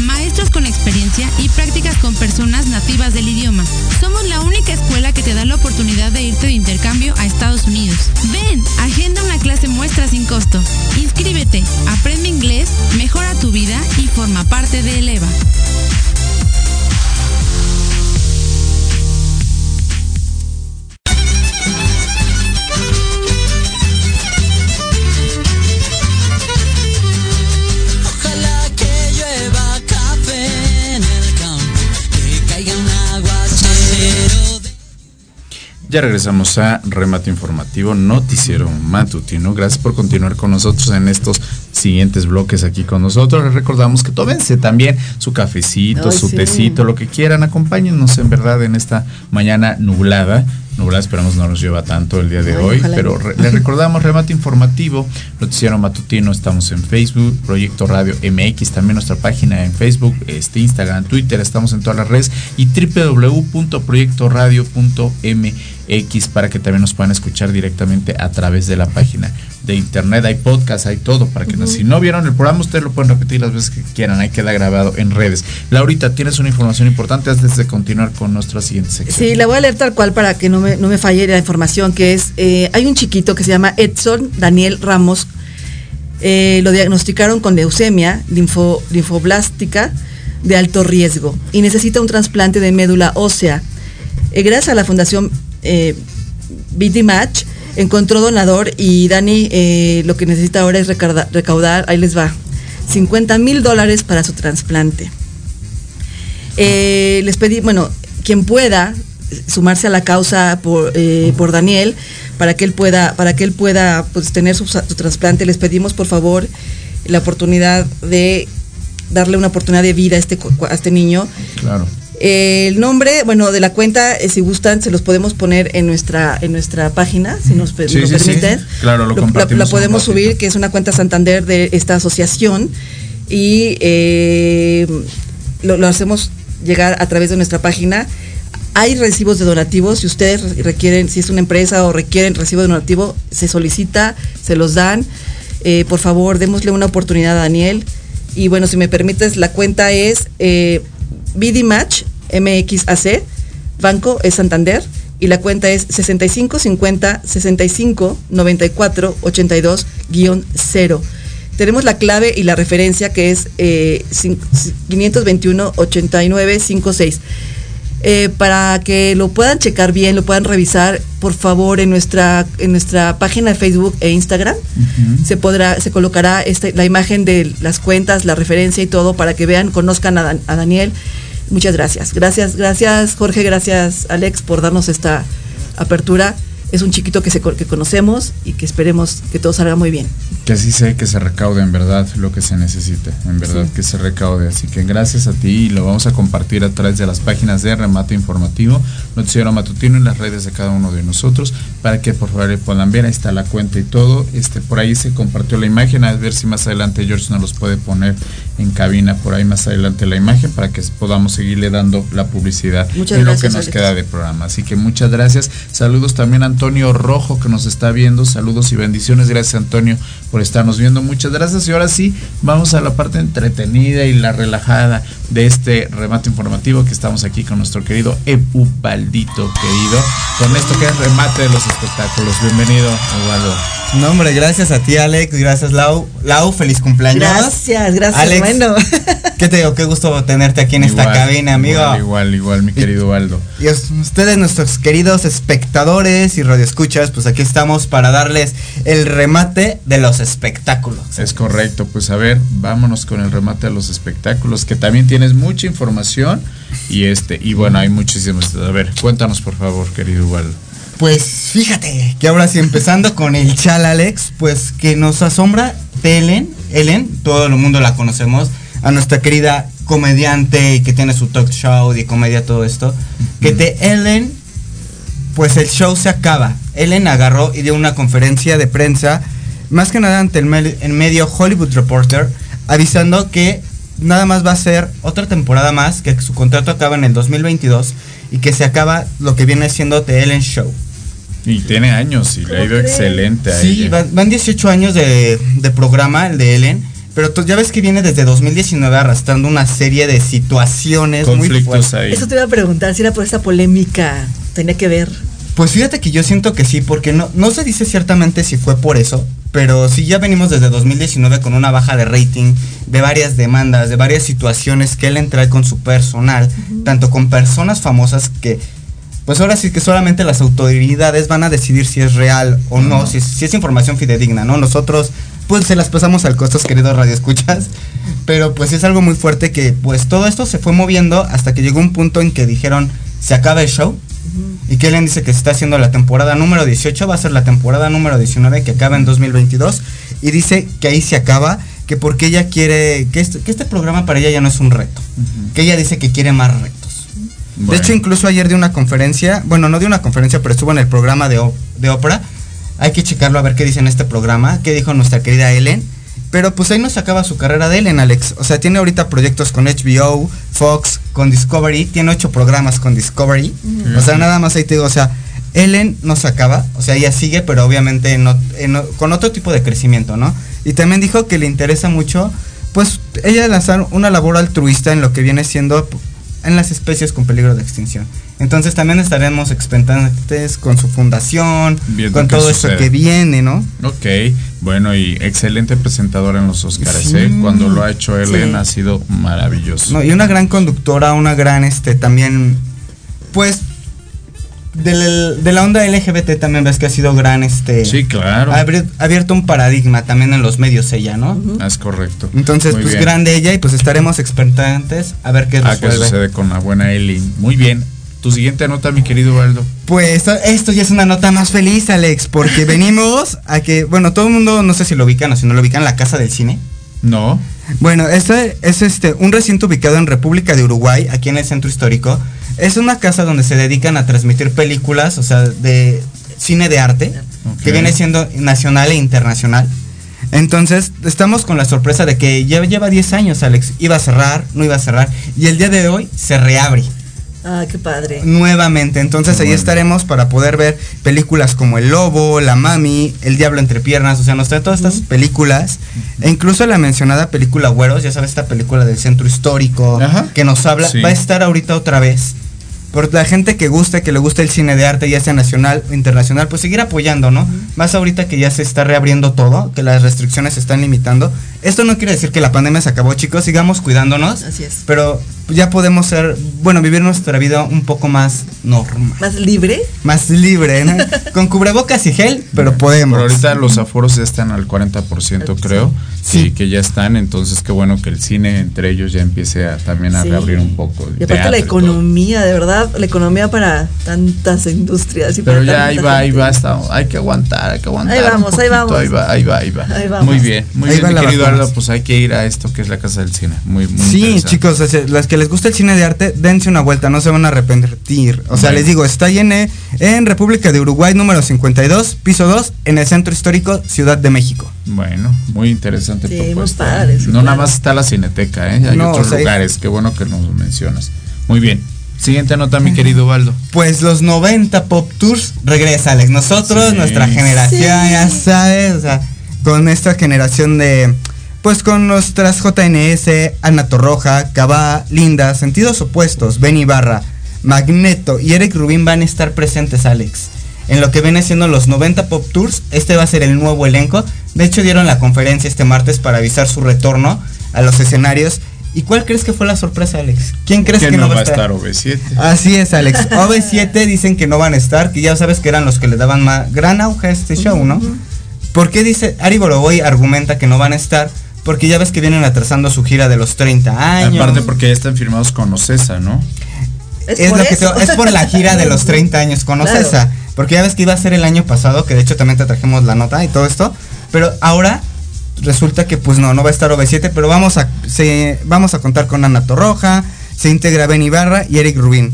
Maestros con experiencia y prácticas con personas nativas del idioma. Somos la única escuela que te da la oportunidad de irte de intercambio a Estados Unidos. Ven, agenda una clase muestra sin costo. Inscríbete, aprende inglés, mejora tu vida y forma parte de Eleva. Ya regresamos a Remate Informativo, Noticiero Matutino. Gracias por continuar con nosotros en estos siguientes bloques aquí con nosotros. Les recordamos que tómense también su cafecito, Ay, su sí. tecito, lo que quieran. Acompáñennos en verdad en esta mañana nublada. Nublada, esperamos no nos lleva tanto el día de Ay, hoy, pero re- les recordamos Remate Informativo, Noticiero Matutino, estamos en Facebook, Proyecto Radio MX, también nuestra página en Facebook, este Instagram, Twitter, estamos en todas las redes y www.proyectoradio.mx para que también nos puedan escuchar directamente a través de la página de internet, hay podcast, hay todo para que si no vieron el programa ustedes lo pueden repetir las veces que quieran, ahí queda grabado en redes. Laurita, tienes una información importante antes de continuar con nuestra siguiente sección. Sí, la voy a leer tal cual para que no me, no me falle la información, que es, eh, hay un chiquito que se llama Edson Daniel Ramos, eh, lo diagnosticaron con leucemia linfo- linfoblástica de alto riesgo y necesita un trasplante de médula ósea. Eh, gracias a la Fundación eh, BD Match encontró donador y Dani eh, lo que necesita ahora es recaudar, ahí les va, 50 mil dólares para su trasplante. Eh, les pedí, bueno, quien pueda sumarse a la causa por, eh, por Daniel para que él pueda, para que él pueda pues, tener su, trasplante, les pedimos por favor la oportunidad de darle una oportunidad de vida a este, a este niño. Claro. Eh, el nombre, bueno, de la cuenta, eh, si gustan, se los podemos poner en nuestra en nuestra página, si nos, Sí, nos sí, sí. permiten. Claro, lo la- compartimos La, podemos subir, que es una cuenta Santander de esta asociación. Y eh, lo, lo hacemos llegar a través de nuestra página. Hay recibos de donativos, si ustedes requieren, si es una empresa o requieren recibo de donativo, se solicita, se los dan. Eh, por favor, démosle una oportunidad a Daniel. Y bueno, si me permites, la cuenta es eh, BD Match MXAC, Banco es Santander, y la cuenta es 6550 65 94 82 0. Tenemos la clave y la referencia que es eh, cin- 521 89 56. Eh, para que lo puedan checar bien, lo puedan revisar, por favor, en nuestra, en nuestra página de Facebook e Instagram se podrá, se colocará este, la imagen de las cuentas, la referencia y todo para que vean, conozcan a, Dan- a Daniel. Muchas gracias. Gracias, gracias Jorge, gracias Alex por darnos esta apertura. Es un chiquito que, se, que conocemos y que esperemos que todo salga muy bien. Que así sea que se recaude en verdad lo que se necesite, en verdad Sí. que se recaude. Así que gracias a ti y lo vamos a compartir a través de las páginas de Remate Informativo, Noticiero Matutino en las redes de cada uno de nosotros para que por favor le puedan ver. Ahí está la cuenta y todo. Este, por ahí se compartió la imagen, a ver si más adelante George nos los puede poner en cabina por ahí más adelante la imagen para que podamos seguirle dando la publicidad Muchas en lo gracias, que nos Alex. queda de programa. Así que muchas gracias. Saludos también a Antonio Rojo que nos está viendo. Saludos y bendiciones. Gracias Antonio por estarnos viendo. Muchas gracias. Y ahora sí, vamos a la parte entretenida y la relajada de este remate informativo que estamos aquí con nuestro querido Ebubaldito querido. Con esto que es remate de los espectáculos. Bienvenido, Ubaldo. No, hombre, gracias a ti, Alex. Gracias, Lau. Lau, feliz cumpleaños. Gracias, gracias. Alex, Bueno, [laughs] ¿Qué te digo? Qué gusto tenerte aquí en esta cabina, amigo. Igual, igual, igual, mi querido Ubaldo. Y ustedes, nuestros queridos espectadores y radioescuchas, pues aquí estamos para darles el remate de los espectáculos. Es correcto, pues a ver, vámonos con el remate de los espectáculos, que también tienes mucha información y este, y bueno, hay muchísimas. A ver, cuéntanos por favor, querido Ubaldo. Pues fíjate que ahora sí empezando con el chal Alex, pues que nos asombra de Ellen, Ellen, todo el mundo la conocemos, a nuestra querida comediante y que tiene su talk show de comedia todo esto, que de Ellen pues el show se acaba. Ellen agarró y dio una conferencia de prensa, más que nada ante el, me- el medio Hollywood Reporter, avisando que nada más va a ser otra temporada más, que su contrato acaba en el 2022 y que se acaba lo que viene siendo The Ellen Show. Y tiene años y le ha ido excelente a Sí, ella. van, van 18 años de, de programa, el de Ellen, pero tú ya ves que viene desde 2019 arrastrando una serie de situaciones muy conflictos fuertes. ahí. eso te iba a preguntar si era por esa polémica. Tenía que ver. Pues fíjate que yo siento que sí, porque no, no se dice ciertamente si fue por eso, pero sí ya venimos desde 2019 con una baja de rating, de varias demandas, de varias situaciones que él entra con su personal, tanto con personas famosas que, pues ahora sí que solamente las autoridades van a decidir si es real o no, si, es- si es información fidedigna, ¿no? Nosotros, pues se las pasamos al costos, queridos radioescuchas, [laughs] pero pues es algo muy fuerte que, pues todo esto se fue moviendo hasta que llegó un punto en que dijeron, se acaba el show. Y que Ellen dice que se está haciendo la temporada número 18, va a ser la temporada número 19 que acaba en 2022. Y dice que ahí se acaba, que porque ella quiere, que este, que este programa para ella ya no es un reto. Que ella dice que quiere más retos. Bueno. De hecho, incluso ayer de una conferencia, bueno, no de una conferencia, pero estuvo en el programa de, de ópera. Hay que checarlo a ver qué dice en este programa, qué dijo nuestra querida Ellen. Pero pues ahí nos acaba su carrera de Ellen, Alex. O sea, tiene ahorita proyectos con HBO, Fox, con Discovery. Tiene ocho programas con Discovery. O sea, nada más ahí te digo, o sea, Ellen no se acaba. O sea, ella sigue, pero obviamente en con otro tipo de crecimiento, ¿no? Y también dijo que le interesa mucho, pues, ella lanzar una labor altruista en lo que viene siendo en las especies con peligro de extinción. Entonces también estaremos expectantes con su fundación, Viendo con todo esto sucede. que viene, ¿no? Ok, bueno y excelente presentadora en los Oscars, Sí. ¿eh? Cuando lo ha hecho Ellen Sí. ha sido maravilloso. No, y una gran conductora, una gran, este, también, pues, del- de la onda LGBT también ves que ha sido gran, este, Sí, claro. ha abierto un paradigma también en los medios ella, ¿no? Es correcto. Entonces, Muy pues bien. grande ella y pues estaremos expectantes a ver qué Ah, ¿qué sucede con la buena Ellen? Muy bien. Tu siguiente nota, mi querido Waldo. Pues esto ya es una nota más feliz, Alex, porque [laughs] venimos a que, bueno, todo el mundo, no sé si lo ubican o si no lo ubican, la Casa del Cine. No. Bueno, este es este un recinto ubicado en República de Uruguay, aquí en el centro histórico. Es una casa donde se dedican a transmitir películas, o sea, de cine de arte, que viene siendo nacional e internacional. Entonces, estamos con la sorpresa de que ya lleva 10 años, Alex. Iba a cerrar, no iba a cerrar. Y el día de hoy se reabre Ah, qué padre. nuevamente. Entonces Qué ahí bueno. estaremos para poder ver películas como El Lobo, La Mami, El Diablo entre Piernas, o sea, nos trae todas estas películas. E incluso la mencionada película Güeros, ya sabes, esta película del centro histórico Ajá. que nos habla, Sí. va a estar ahorita otra vez. Por la gente que guste, que le guste el cine de arte, ya sea nacional o internacional, pues seguir apoyando, ¿no? Más ahorita que ya se está reabriendo todo, que las restricciones se están limitando. Esto no quiere decir que la pandemia se acabó, chicos, sigamos cuidándonos. Así es. Pero ya podemos ser, bueno, vivir nuestra vida un poco más normal, Más libre. más libre, ¿no? [laughs] Con cubrebocas y gel, pero podemos. Pero ahorita los aforos ya están al 40%, creo. Sí. que ya están. Entonces, qué bueno que el cine entre ellos ya empiece a, también a Sí. reabrir un poco. Y aparte teatro la economía, de verdad, la economía para tantas industrias. Y Pero para ya ahí va, ahí va, está, hay que aguantar, hay que aguantar. Ahí vamos, ahí vamos. Ahí va, ahí va, ahí va. Ahí vamos. Muy bien, muy Ahí bien, mi querido. Aldo, pues hay que ir a esto que es la Casa del Cine. Muy, muy Sí, chicos, sea, las que les gusta el cine de arte, dense una vuelta, no se van a arrepentir. O sea, Bueno. les digo, está ahí en, eh, en República de Uruguay, número 52, piso 2, en el Centro Histórico Ciudad de México. Bueno, muy interesante Sí, muy propuesta. padre, sí, no nada claro. más está la Cineteca, ¿eh? hay No, otros o sea, lugares. Qué bueno que nos mencionas. Muy bien. Siguiente nota, mi querido Baldo. Pues los 90 Pop Tours regresa, Alex. Nosotros, Sí. nuestra generación, Sí. ya sabes, o sea, con esta generación de. Pues con nuestras JNS, Ana Torroja, Cabá, Linda, Sentidos Opuestos, Ben Ibarra, Magneto y Eric Rubin van a estar presentes, Alex. En lo que viene siendo los 90 Pop Tours, este va a ser el nuevo elenco. De hecho, dieron la conferencia este martes para avisar su retorno a los escenarios. ¿Y cuál crees que fue la sorpresa, Alex? ¿Quién crees que, no va a estar OV7? Así es, Alex. [laughs] OV7 dicen que no van a estar, que ya sabes que eran los que le daban más gran auge a este show, ¿no? ¿Por qué dice Ari Boroboy argumenta que no van a estar? Porque ya ves que vienen atrasando su gira de los 30 años. Aparte porque ya están firmados con Ocesa, ¿no? es, por lo que eso. te- es por la gira de los 30 años con Claro. Ocesa. Porque ya ves que iba a ser el año pasado, que de hecho también te trajimos la nota y todo esto. Pero ahora resulta que pues no, no va a estar OV7, pero vamos a, se, vamos a contar con Ana Torroja, se integra Ben Ibarra y Eric Rubin.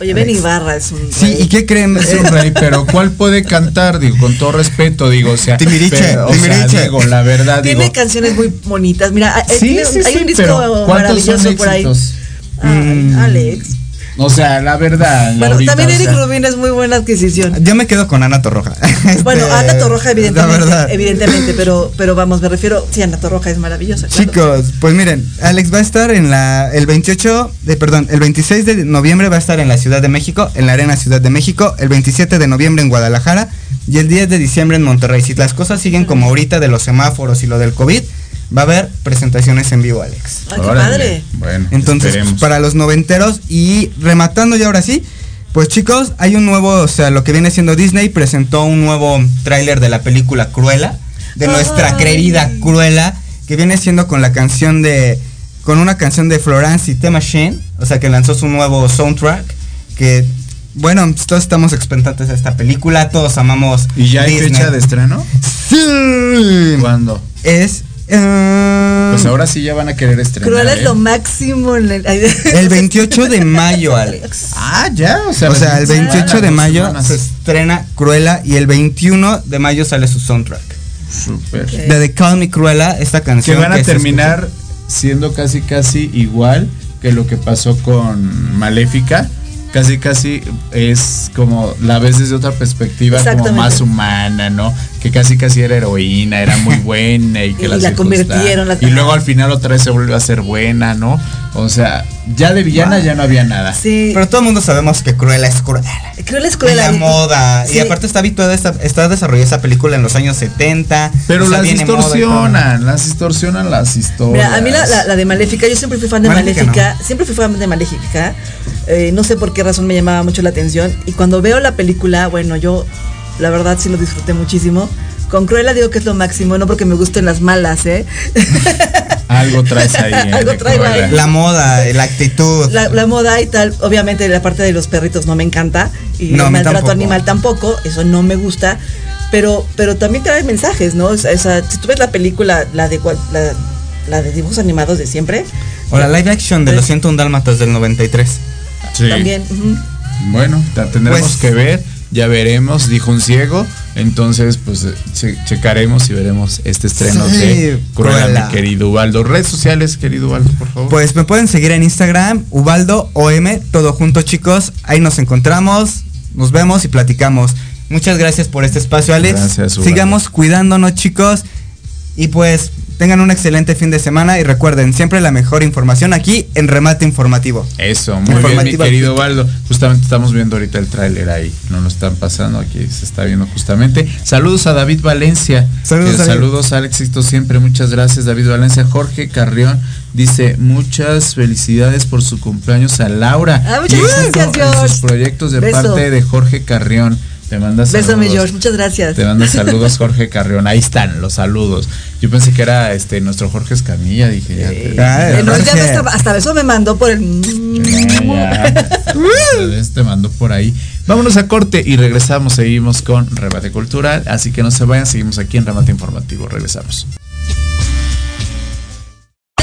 Oye, Ben Ibarra es un. Sí, rey. ¿y qué creen? Es un rey, pero ¿cuál puede cantar? Digo, con todo respeto, digo, o sea, Timiriche, pero, o sea, digo, la verdad, Tiene digo, canciones muy bonitas. Mira, eh, sí, tiene- sí, hay sí, un disco pero ¿cuántos son maravilloso por ahí. Ay, Mm. Alex. O sea, la verdad, Bueno, ahorita, también o Eric sea, Rubin es muy buena adquisición. Yo me quedo con Ana Torroja. [laughs] Bueno, Este, Ana Torroja, evidentemente. La verdad. Evidentemente, pero, pero vamos, me refiero. Sí, Ana Torroja es maravillosa. claro. Chicos, pues miren, Alex va a estar en la el 28 de perdón, el 26 de noviembre va a estar en la Ciudad de México, en la Arena Ciudad de México, el 27 de noviembre en Guadalajara y el 10 de diciembre en Monterrey. Si las cosas siguen como ahorita de los semáforos y lo del COVID, va a haber presentaciones en vivo, Alex. Ay, qué órale. padre. Bueno, Entonces, esperemos. para los noventeros y rematando ya ahora sí, pues chicos, hay un nuevo, o sea, lo que viene siendo Disney presentó un nuevo tráiler de la película Cruella, de nuestra querida Cruella, que viene siendo con la canción de, con una canción de Florence y The Machine, o sea, que lanzó su nuevo soundtrack, que, bueno, todos estamos expectantes de esta película, todos amamos ¿Y ya hay Disney. fecha de estreno? Sí. ¿Cuándo? Es... eh, Pues ahora sí ya van a querer estrenar. Cruella ¿eh? es lo máximo. En el, [laughs] el 28 de mayo, Alex. Ah, ya, o sea, O sea, el las 28 de mayo semanas. se estrena Cruella y el 21 de mayo sale su soundtrack. Súper. Ok. De The Call Me Cruella, esta Que canción. van a terminar siendo casi casi igual que lo que pasó con Maléfica. Casi casi es como la ves desde otra perspectiva como más humana, ¿no? Que casi casi era heroína, era muy [laughs] buena y que Y las la convirtieron, la- Y luego al final otra vez se volvió a ser buena, ¿no? O sea, ya de villana ya no había nada. Sí. Pero todo el mundo sabemos que Cruella es Cruella. Cruella es Y Cruella. la moda. Sí. Y aparte está habituada, está, está desarrollada esa película en los años 70. Pero o sea, las distorsionan, las distorsionan las historias. Mira, a mí la, la- la de Maléfica, yo siempre fui fan de Maléfica, Maléfica, siempre fui fan de Maléfica, eh, no sé por qué razón me llamaba mucho la atención, y cuando veo la película, bueno, yo la verdad sí lo disfruté muchísimo. Con Cruella digo que es lo máximo, no porque me gusten las malas, ¿eh? [laughs] Algo traes ahí. ¿eh? [laughs] Algo traigo ahí. La moda, la actitud. La, la moda y tal, obviamente la parte de los perritos no me encanta, y No, el maltrato tampoco. animal tampoco, eso no me gusta, pero, pero también trae mensajes, ¿no? O sea, esa- si tú ves la película, la de, cual- la, la de dibujos animados de siempre, o la live action de Pues- Los 101 Dálmatas del 93. Sí. también... Bueno, la tendremos Pues- que ver, ya veremos, dijo un ciego. Entonces, pues eh, che- checaremos y veremos este estreno Sí, de Cruella, Cruella. mi querido Ubaldo. Redes sociales, querido Ubaldo, por favor. Pues me pueden seguir en Instagram, Ubaldo OM, todo junto chicos. Ahí nos encontramos, nos vemos y platicamos. Muchas gracias por este espacio, Alex. Gracias, Ubaldo. Sigamos cuidándonos, chicos. Y pues tengan un excelente fin de semana y recuerden, siempre la mejor información aquí en Remate Informativo. Eso, muy bien, mi querido Ubaldo. Justamente estamos viendo ahorita el tráiler ahí. No lo están pasando, aquí se está viendo justamente. Saludos a David Valencia. Saludos, Que David. saludos al éxito siempre. Muchas gracias, David Valencia. Jorge Carrión Dice, muchas felicidades por su cumpleaños a Laura. Ah, muchas Y gracias, George. sus proyectos de Beso. parte de Jorge Carrión. Te manda saludos. Bésame, George. Muchas gracias. Te manda saludos [laughs] Jorge Carrión. Ahí están los saludos. Yo pensé que era este nuestro Jorge Escamilla. Dije, ya te- Ay, Eh, no, ya Jorge. hasta, hasta beso me mandó por el. Ya, ya. Entonces [laughs] te mando por ahí. Vámonos a corte y regresamos. Seguimos con Remate Cultural. Así que no se vayan. Seguimos aquí en Remate Informativo. Regresamos.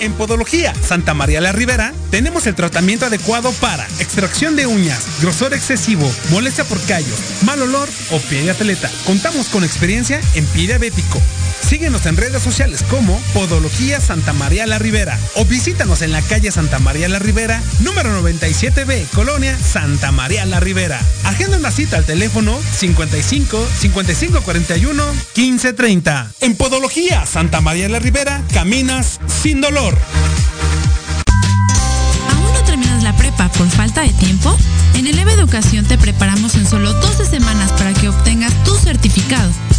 En Podología Santa María la Ribera tenemos el tratamiento adecuado para extracción de uñas, grosor excesivo, molestia por callos, mal olor o pie de atleta. Contamos con experiencia en pie diabético. Síguenos en redes sociales como Podología Santa María la Ribera o visítanos en la calle Santa María la Ribera, número 97B, Colonia Santa María la Ribera. Agenda una cita al teléfono 55 55 41 15 30. En Podología Santa María la Ribera caminas sin dolor. ¿Aún no terminas la prepa por falta de tiempo? En Eleva Educación te preparamos en solo 12 semanas para que obtengas tu certificado.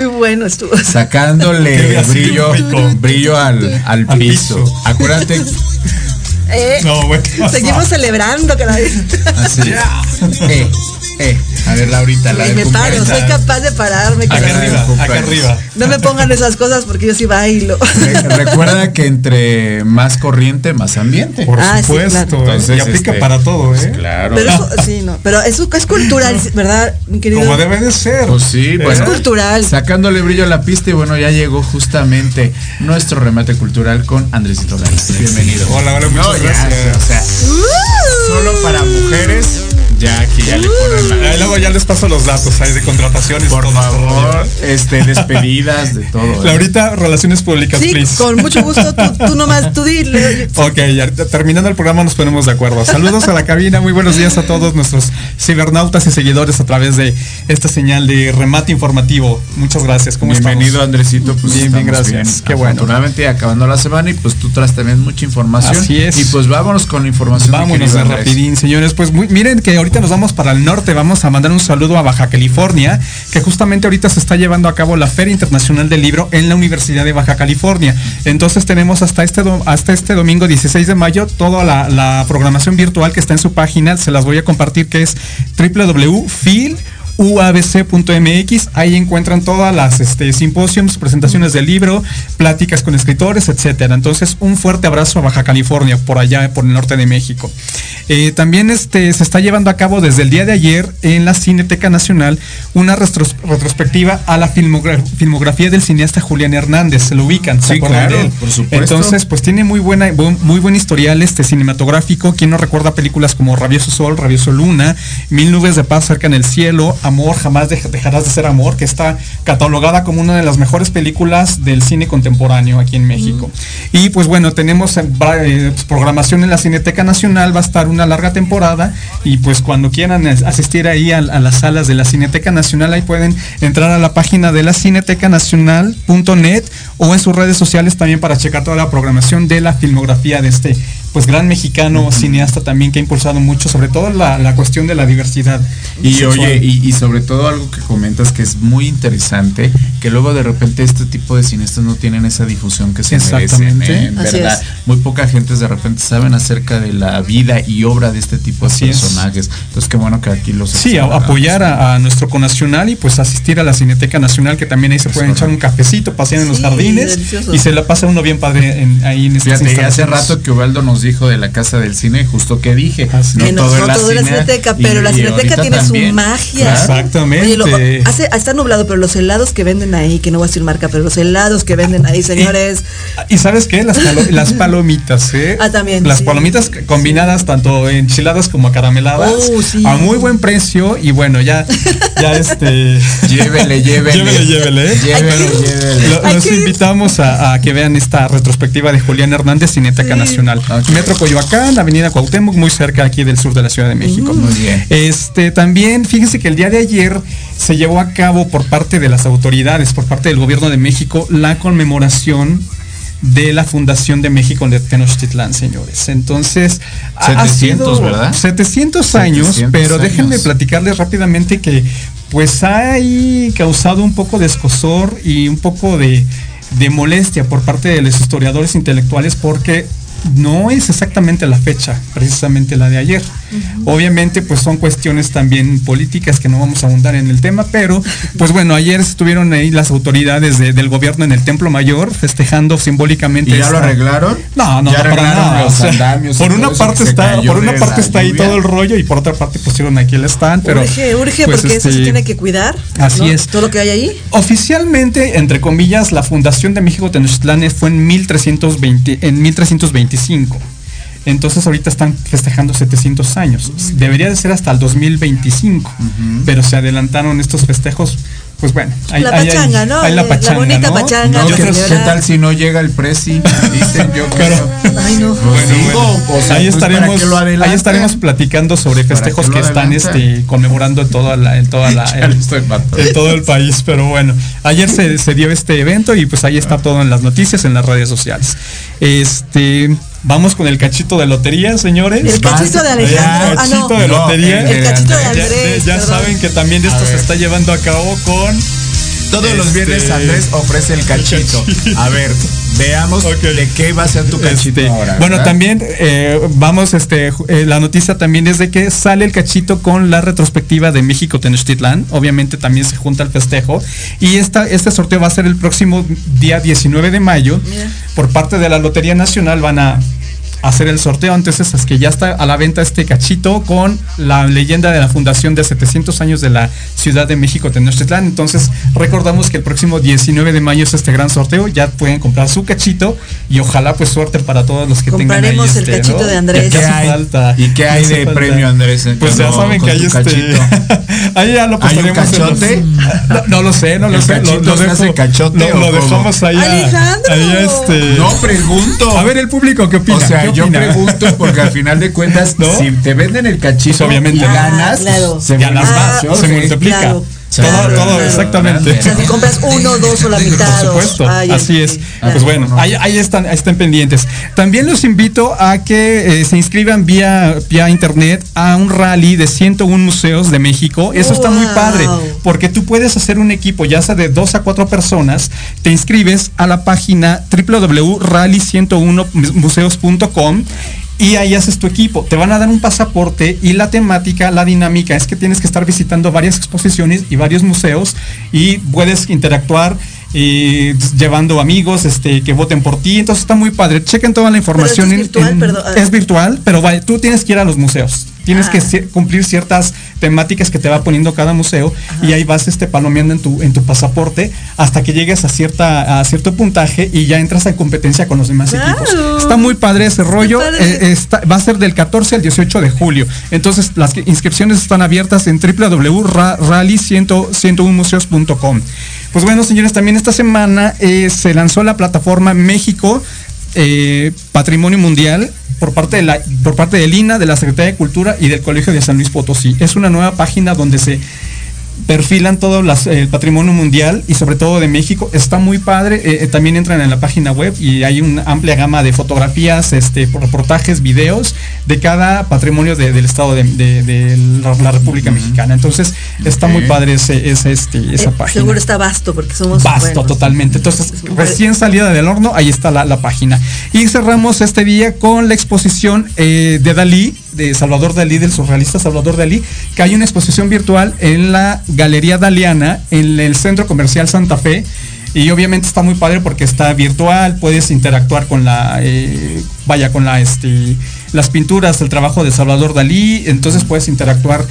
Muy bueno estuvo. Sacándole [laughs] brillo, brillo al, al Al piso. piso. Acuérdate. Eh, No, bueno. Seguimos celebrando cada vez. Así. [laughs] Eh, eh. A ver, Laurita, la me paro, soy capaz de pararme. Acá arriba, acá arriba. No me pongan esas cosas porque yo sí bailo. Re- Recuerda que entre más corriente, más ambiente. Por Ah, sí, supuesto. claro. ¿eh? Entonces, y aplica este, para todo, ¿eh? Claro. Pero eso, sí, no. Pero eso es cultural, ¿verdad, mi querido? Como debe de ser. Pues sí, ¿Eh? bueno. cultural. Sacándole brillo a la pista y bueno, ya llegó justamente nuestro remate cultural con Andresito Gálvez. Bienvenido. Hola, hola, muchas No, ya, gracias. o sea, mujeres, ya le ponen la... Ya les paso los datos ahí de contrataciones. Por todo, favor, todo. este, despedidas de todo. [laughs] ¿eh? Laurita, relaciones públicas, Sí, please. con mucho gusto. Tú, tú nomás, tú dile. Ok, ya terminando el programa nos ponemos de acuerdo. Saludos a la cabina, muy buenos días a todos nuestros cibernautas y seguidores a través de esta señal de remate informativo. Muchas gracias. ¿Cómo Bienvenido estamos? Andresito, pues Bien, bien, gracias. Qué bueno. Afortunadamente acabando la semana y pues tú traes también mucha información. Así es. Y pues vámonos con la información. Vámonos rapidín, señores. Pues muy- miren que ahorita nos vamos para el norte. Vamos a mandar un saludo a Baja California, que justamente ahorita se está llevando a cabo la Feria Internacional del Libro en la Universidad de Baja California. Entonces tenemos hasta este, hasta este domingo 16 de mayo toda la, programación virtual que está en su página. Se las voy a compartir que es www.fil uabc.mx. Ahí encuentran todas las este, simposiums, presentaciones del libro, pláticas con escritores, etcétera. Entonces, un fuerte abrazo a Baja California, por allá, por el norte de México. Eh, también este, se está llevando a cabo desde el día de ayer en la Cineteca Nacional una retros- retrospectiva a la filmogra- filmografía del cineasta Julián Hernández. Se lo ubican, ¿se Sí, claro, de él? por supuesto. Entonces, pues tiene muy buena, bu- muy buen historial este cinematográfico. Quien no recuerda películas como Rabioso Sol, Rabioso Luna, Mil Nubes de Paz cerca en el cielo, Amor, jamás dej- dejarás de ser amor, que está catalogada como una de las mejores películas del cine contemporáneo aquí en México. Y pues bueno, tenemos eh, eh, pues, programación en la Cineteca Nacional, va a estar una larga temporada y pues cuando quieran asistir ahí a, a las salas de la Cineteca Nacional, ahí pueden entrar a la página de la cinetecanacional.net o en sus redes sociales también para checar toda la programación de la filmografía de este pues gran mexicano, cineasta también que ha impulsado mucho, sobre todo la, la cuestión de la diversidad. Y sexual. oye, y, y sobre todo algo que comentas que es muy interesante, que luego de repente este tipo de cineastas no tienen esa difusión que se merecen, Exactamente. ¿eh? En Así verdad, es. muy poca gente de repente saben acerca de la vida y obra de este tipo de Así es. personajes. Entonces qué bueno que aquí los Sí, a- apoyar a, a nuestro conacional y pues asistir a la Cineteca Nacional, que también ahí se Es pueden echar un cafecito, pasear en los jardines delicioso. y se la pasa uno bien padre en- ahí en estas Fíjate, hace rato que Ubaldo nos dijo de la casa del cine, justo que dije. Así Que no, no en todo es la cine, cineteca, y- pero la cineteca tiene también. su magia. Claro. Exactamente. Oye, lo- hace, está nublado, pero los helados que venden ahí, que no voy a decir marca, pero los helados que venden ahí, [laughs] señores. Y sabes qué, las, palo- [laughs] las palomitas, ¿eh? Ah, también, Las sí. palomitas combinadas tanto enchiladas como acarameladas Oh, sí. a muy buen precio y bueno, ya, ya este... [laughs] Llévele, llévele. Llévele, llévele. Llévele, ir. llévele. Hay los invitamos a, a que vean esta retrospectiva de Julián Hernández, Cineteca Nacional. Ok. Metro Coyoacán, Avenida Cuauhtémoc, muy cerca aquí del sur de la Ciudad de México. Muy bien. Este, también, fíjense que el día de ayer se llevó a cabo por parte de las autoridades, por parte del gobierno de México, la conmemoración de la Fundación de México de Tenochtitlán, señores. Entonces, ha- ha 700, sido ¿verdad? 700 años, 700 pero años. déjenme platicarles rápidamente que pues ha causado un poco de escosor y un poco de, de molestia por parte de los historiadores intelectuales porque no es exactamente la fecha, precisamente la de ayer. Obviamente, pues son cuestiones también políticas que no vamos a abundar en el tema, pero pues bueno, ayer estuvieron ahí las autoridades de- del gobierno en el Templo Mayor festejando simbólicamente. ¿Y ya lo arreglaron? No, no, ¿Ya no, para nada. los o sea, andamios y por una parte está, por una parte está ahí todo el rollo y por otra parte pusieron aquí el stand, pero urge, urge, pues, porque eso se este, tiene que cuidar. Así ¿no? es. Todo lo que hay ahí. Oficialmente, entre comillas, la fundación de México Tenochtitlán fue en 1320, en 1325. Entonces ahorita están festejando 700 años. Debería de ser hasta el 2025, pero se adelantaron estos festejos. Pues bueno, hay, La hay- hay- pachanga, ¿no? hay la La pachanga, bonita ¿no? pachanga, No, la ¿qué, tal si no llega el presi? [laughs] Dicen yo creo. Ay, no. Pues digo, o sea, ahí pues, ¿para estaremos, ahí platicando sobre ¿Para festejos que están este, conmemorando en toda la, en toda la, [laughs] en todo el país. Pero bueno, ayer se, se dio este evento y pues ahí está todo en las noticias, en las redes sociales. Este, vamos con el cachito de lotería, señores. El cachito de Alejandro. Ya, Ah, cachito no. de No, lotería. el- El cachito de Ya- Andrés. ya saben que también esto se está llevando a cabo con Todos los Este- viernes Andrés ofrece el cachito. A ver, veamos Ok. de qué va a ser tu cachito Este, ahora. bueno, ¿verdad? también eh, vamos, este, eh, la noticia también es de que sale el cachito con la retrospectiva de México Tenochtitlán. Obviamente también se junta el festejo. Y esta, este sorteo va a ser el próximo día 19 de mayo. Mira. Por parte de la Lotería Nacional van a hacer el sorteo. Entonces es que ya está a la venta este cachito con la leyenda de la fundación de 700 años de la Ciudad de México Tenochtitlán. Entonces recordamos que el próximo 19 de mayo es este gran sorteo. Ya pueden comprar su cachito y ojalá pues suerte para todos los que tengan ahí Compraremos el este, cachito ¿no? de Andrés. ¿Qué hay? falta. ¿Y qué hay de falta. premio, Andrés? Pues ya No, saben que hay este. [laughs] ahí ya lo ¿Hay un en los- cachote? [laughs] No, no lo sé, no lo ¿El sé. Lo, cachito lo se dejo- hace cachote lo- o lo cómo? dejamos ahí. Alejandro. este. No pregunto. A ver el público qué opina. o sea, ¿Qué yo opina? pregunto porque al final de cuentas, ¿No? si te venden el cachito Pues obviamente. y Ah, ganas, claro. se Ganas más, se multiplica. claro. Todo, todo, claro. exactamente. O sea, si compras uno, dos o la mitad. Por supuesto, Ay, así sí, es. sí, pues bueno, ahí, ahí están, ahí están pendientes. También los invito a que eh, se inscriban vía, vía internet a un rally de 101 museos de México. Eso está muy padre, porque tú puedes hacer un equipo, ya sea de dos a cuatro personas, te inscribes a la página www.rally101museos.com y ahí haces tu equipo. Te van a dar un pasaporte y la temática, la dinámica es que tienes que estar visitando varias exposiciones y varios museos y puedes interactuar y llevando amigos este que voten por ti. Entonces está muy padre. Chequen toda la información. esto es virtual, perdón. es virtual, pero vaya, tú tienes que ir a los museos. Tienes Ah. que cumplir ciertas temáticas que te va poniendo cada museo y ahí vas este palomeando en tu en tu pasaporte hasta que llegues a cierta a cierto puntaje y ya entras en competencia con los demás equipos. Está muy padre ese rollo. padre. eh, está- va a ser del 14 al 18 de julio. Entonces las inscripciones están abiertas en www.rally101museos.com. Pues bueno, señores, también esta semana eh, se lanzó la plataforma México eh, Patrimonio Mundial por parte de la por parte del INA, de la Secretaría de Cultura y del Colegio de San Luis Potosí. Es una nueva página donde se perfilan todo las- el patrimonio mundial y sobre todo de México. Está muy padre. eh, eh, también entran en la página web y hay una amplia gama de fotografías, este, reportajes, videos de cada patrimonio de- del estado de, de- de la, la República Mexicana. Entonces está muy padre ese, ese, este, esa Eh, página. Seguro está vasto porque somos Vasto buenos. totalmente. Entonces, recién salida del horno, ahí está la, la página. Y cerramos este día con la exposición eh, de Dalí, de Salvador Dalí, del surrealista Salvador Dalí, que hay una exposición virtual en la Galería Daliana, en el Centro Comercial Santa Fe. Y obviamente está muy padre porque está virtual, puedes interactuar con la, eh, vaya, con la, este, las pinturas, el trabajo de Salvador Dalí, entonces puedes interactuar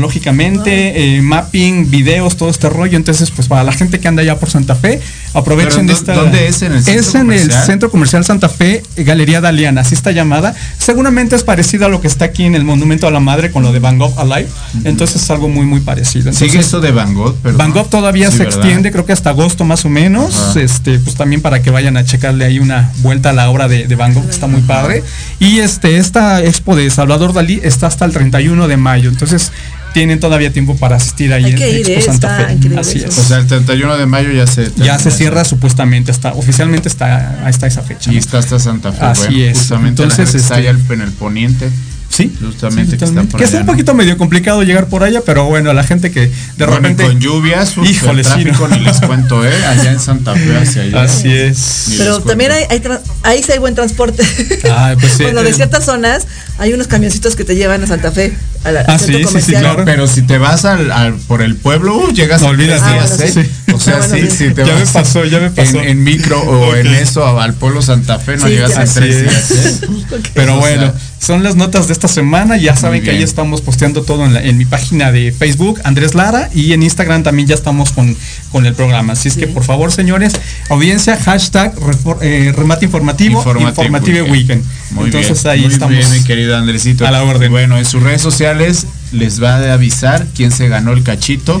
tecnológicamente, eh, mapping, videos, todo este rollo. Entonces, pues para la gente que anda allá por Santa Fe, aprovechen Pero, ¿dó- esta. dónde es? ¿En el centro Es en el? Centro Comercial Santa Fe, eh, Galería Daliana, así está llamada. Seguramente es parecido a lo que está aquí en el Monumento a la Madre con lo de Van Gogh Alive. Entonces es algo muy, muy parecido. Sigue eso de Van Gogh, pero. Van Gogh todavía Sí, se ¿verdad? extiende, creo que hasta agosto más o menos. Este, pues también para que vayan a checarle ahí una vuelta a la obra de, de Van Gogh, que está muy padre. Y este, esta expo de Salvador Dalí está hasta el 31 de mayo. Entonces tienen todavía tiempo para asistir ahí Hay en que Expo ¿eh? Santa Fe. increíble Así es. O sea, el 31 de mayo ya se. ya se cierra supuestamente, está, oficialmente está, está esa fecha. Y ¿no? está hasta Santa Fe. Así bueno, es. Justamente Entonces, la gente está este- allá en el poniente. Sí, Justamente sí, que está por Que es allá, un ¿no? poquito medio complicado llegar por allá, pero bueno, a la gente que de Bueno, y repente. con lluvias, uf, Híjole, el sí, ¿no? ni les cuento, ¿eh? Allá en Santa Fe hacia allá. Así es. Ni Pero también hay, hay ahí sí hay buen transporte. Ah, pues sí. [laughs] bueno, de ciertas zonas hay unos camioncitos que te llevan a Santa Fe, a la- Ah, sí, sí, sí, claro. Pero si te vas al, al- por el pueblo, uh, llegas No en tres olvídate. días, Ah, bueno, ¿eh? sí. O sea, Ah, bueno, sí, sí. si te Ya me vas pasó, ya me pasó. En, en micro o en eso al pueblo Santa Fe, no Sí, llegas Así tres es. días, ¿eh? [laughs] Pero bueno, son las notas de esta semana. Ya saben que ahí estamos posteando todo en, la- en mi página de Facebook, Andrés Lara, y en Instagram también ya estamos con, con el programa. Así es que por favor, señores, audiencia, hashtag refor- eh, remate informativo, Informative informative Weekend. weekend. Muy Entonces bien, ahí muy estamos. bien, mi querido Andresito. a la orden. Bueno, en sus redes sociales les va a avisar quién se ganó el cachito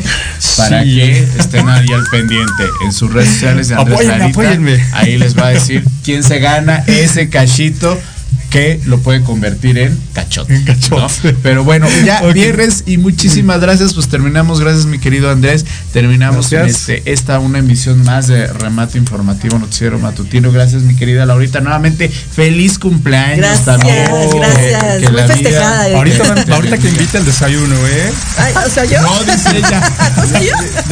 para Sí. que estén ahí al pendiente. En sus redes sociales de Andrés Apóyenme, Larita, apóyenme. ahí les va a decir quién se gana ese cachito que lo puede convertir en cachote. En cachote. ¿no? Pero bueno, ya [laughs] Ok. viernes y muchísimas gracias. Pues terminamos, gracias mi querido Andrés. Terminamos en este, esta una emisión más de remate informativo noticiero matutino. Gracias mi querida Laurita. Nuevamente, feliz cumpleaños Gracias, también. gracias. Que Muy la vida- festejada. eh. Ahorita, ahorita que invite el desayuno, ¿eh? Ay, o sea, yo. No, dice ella. O sea, yo.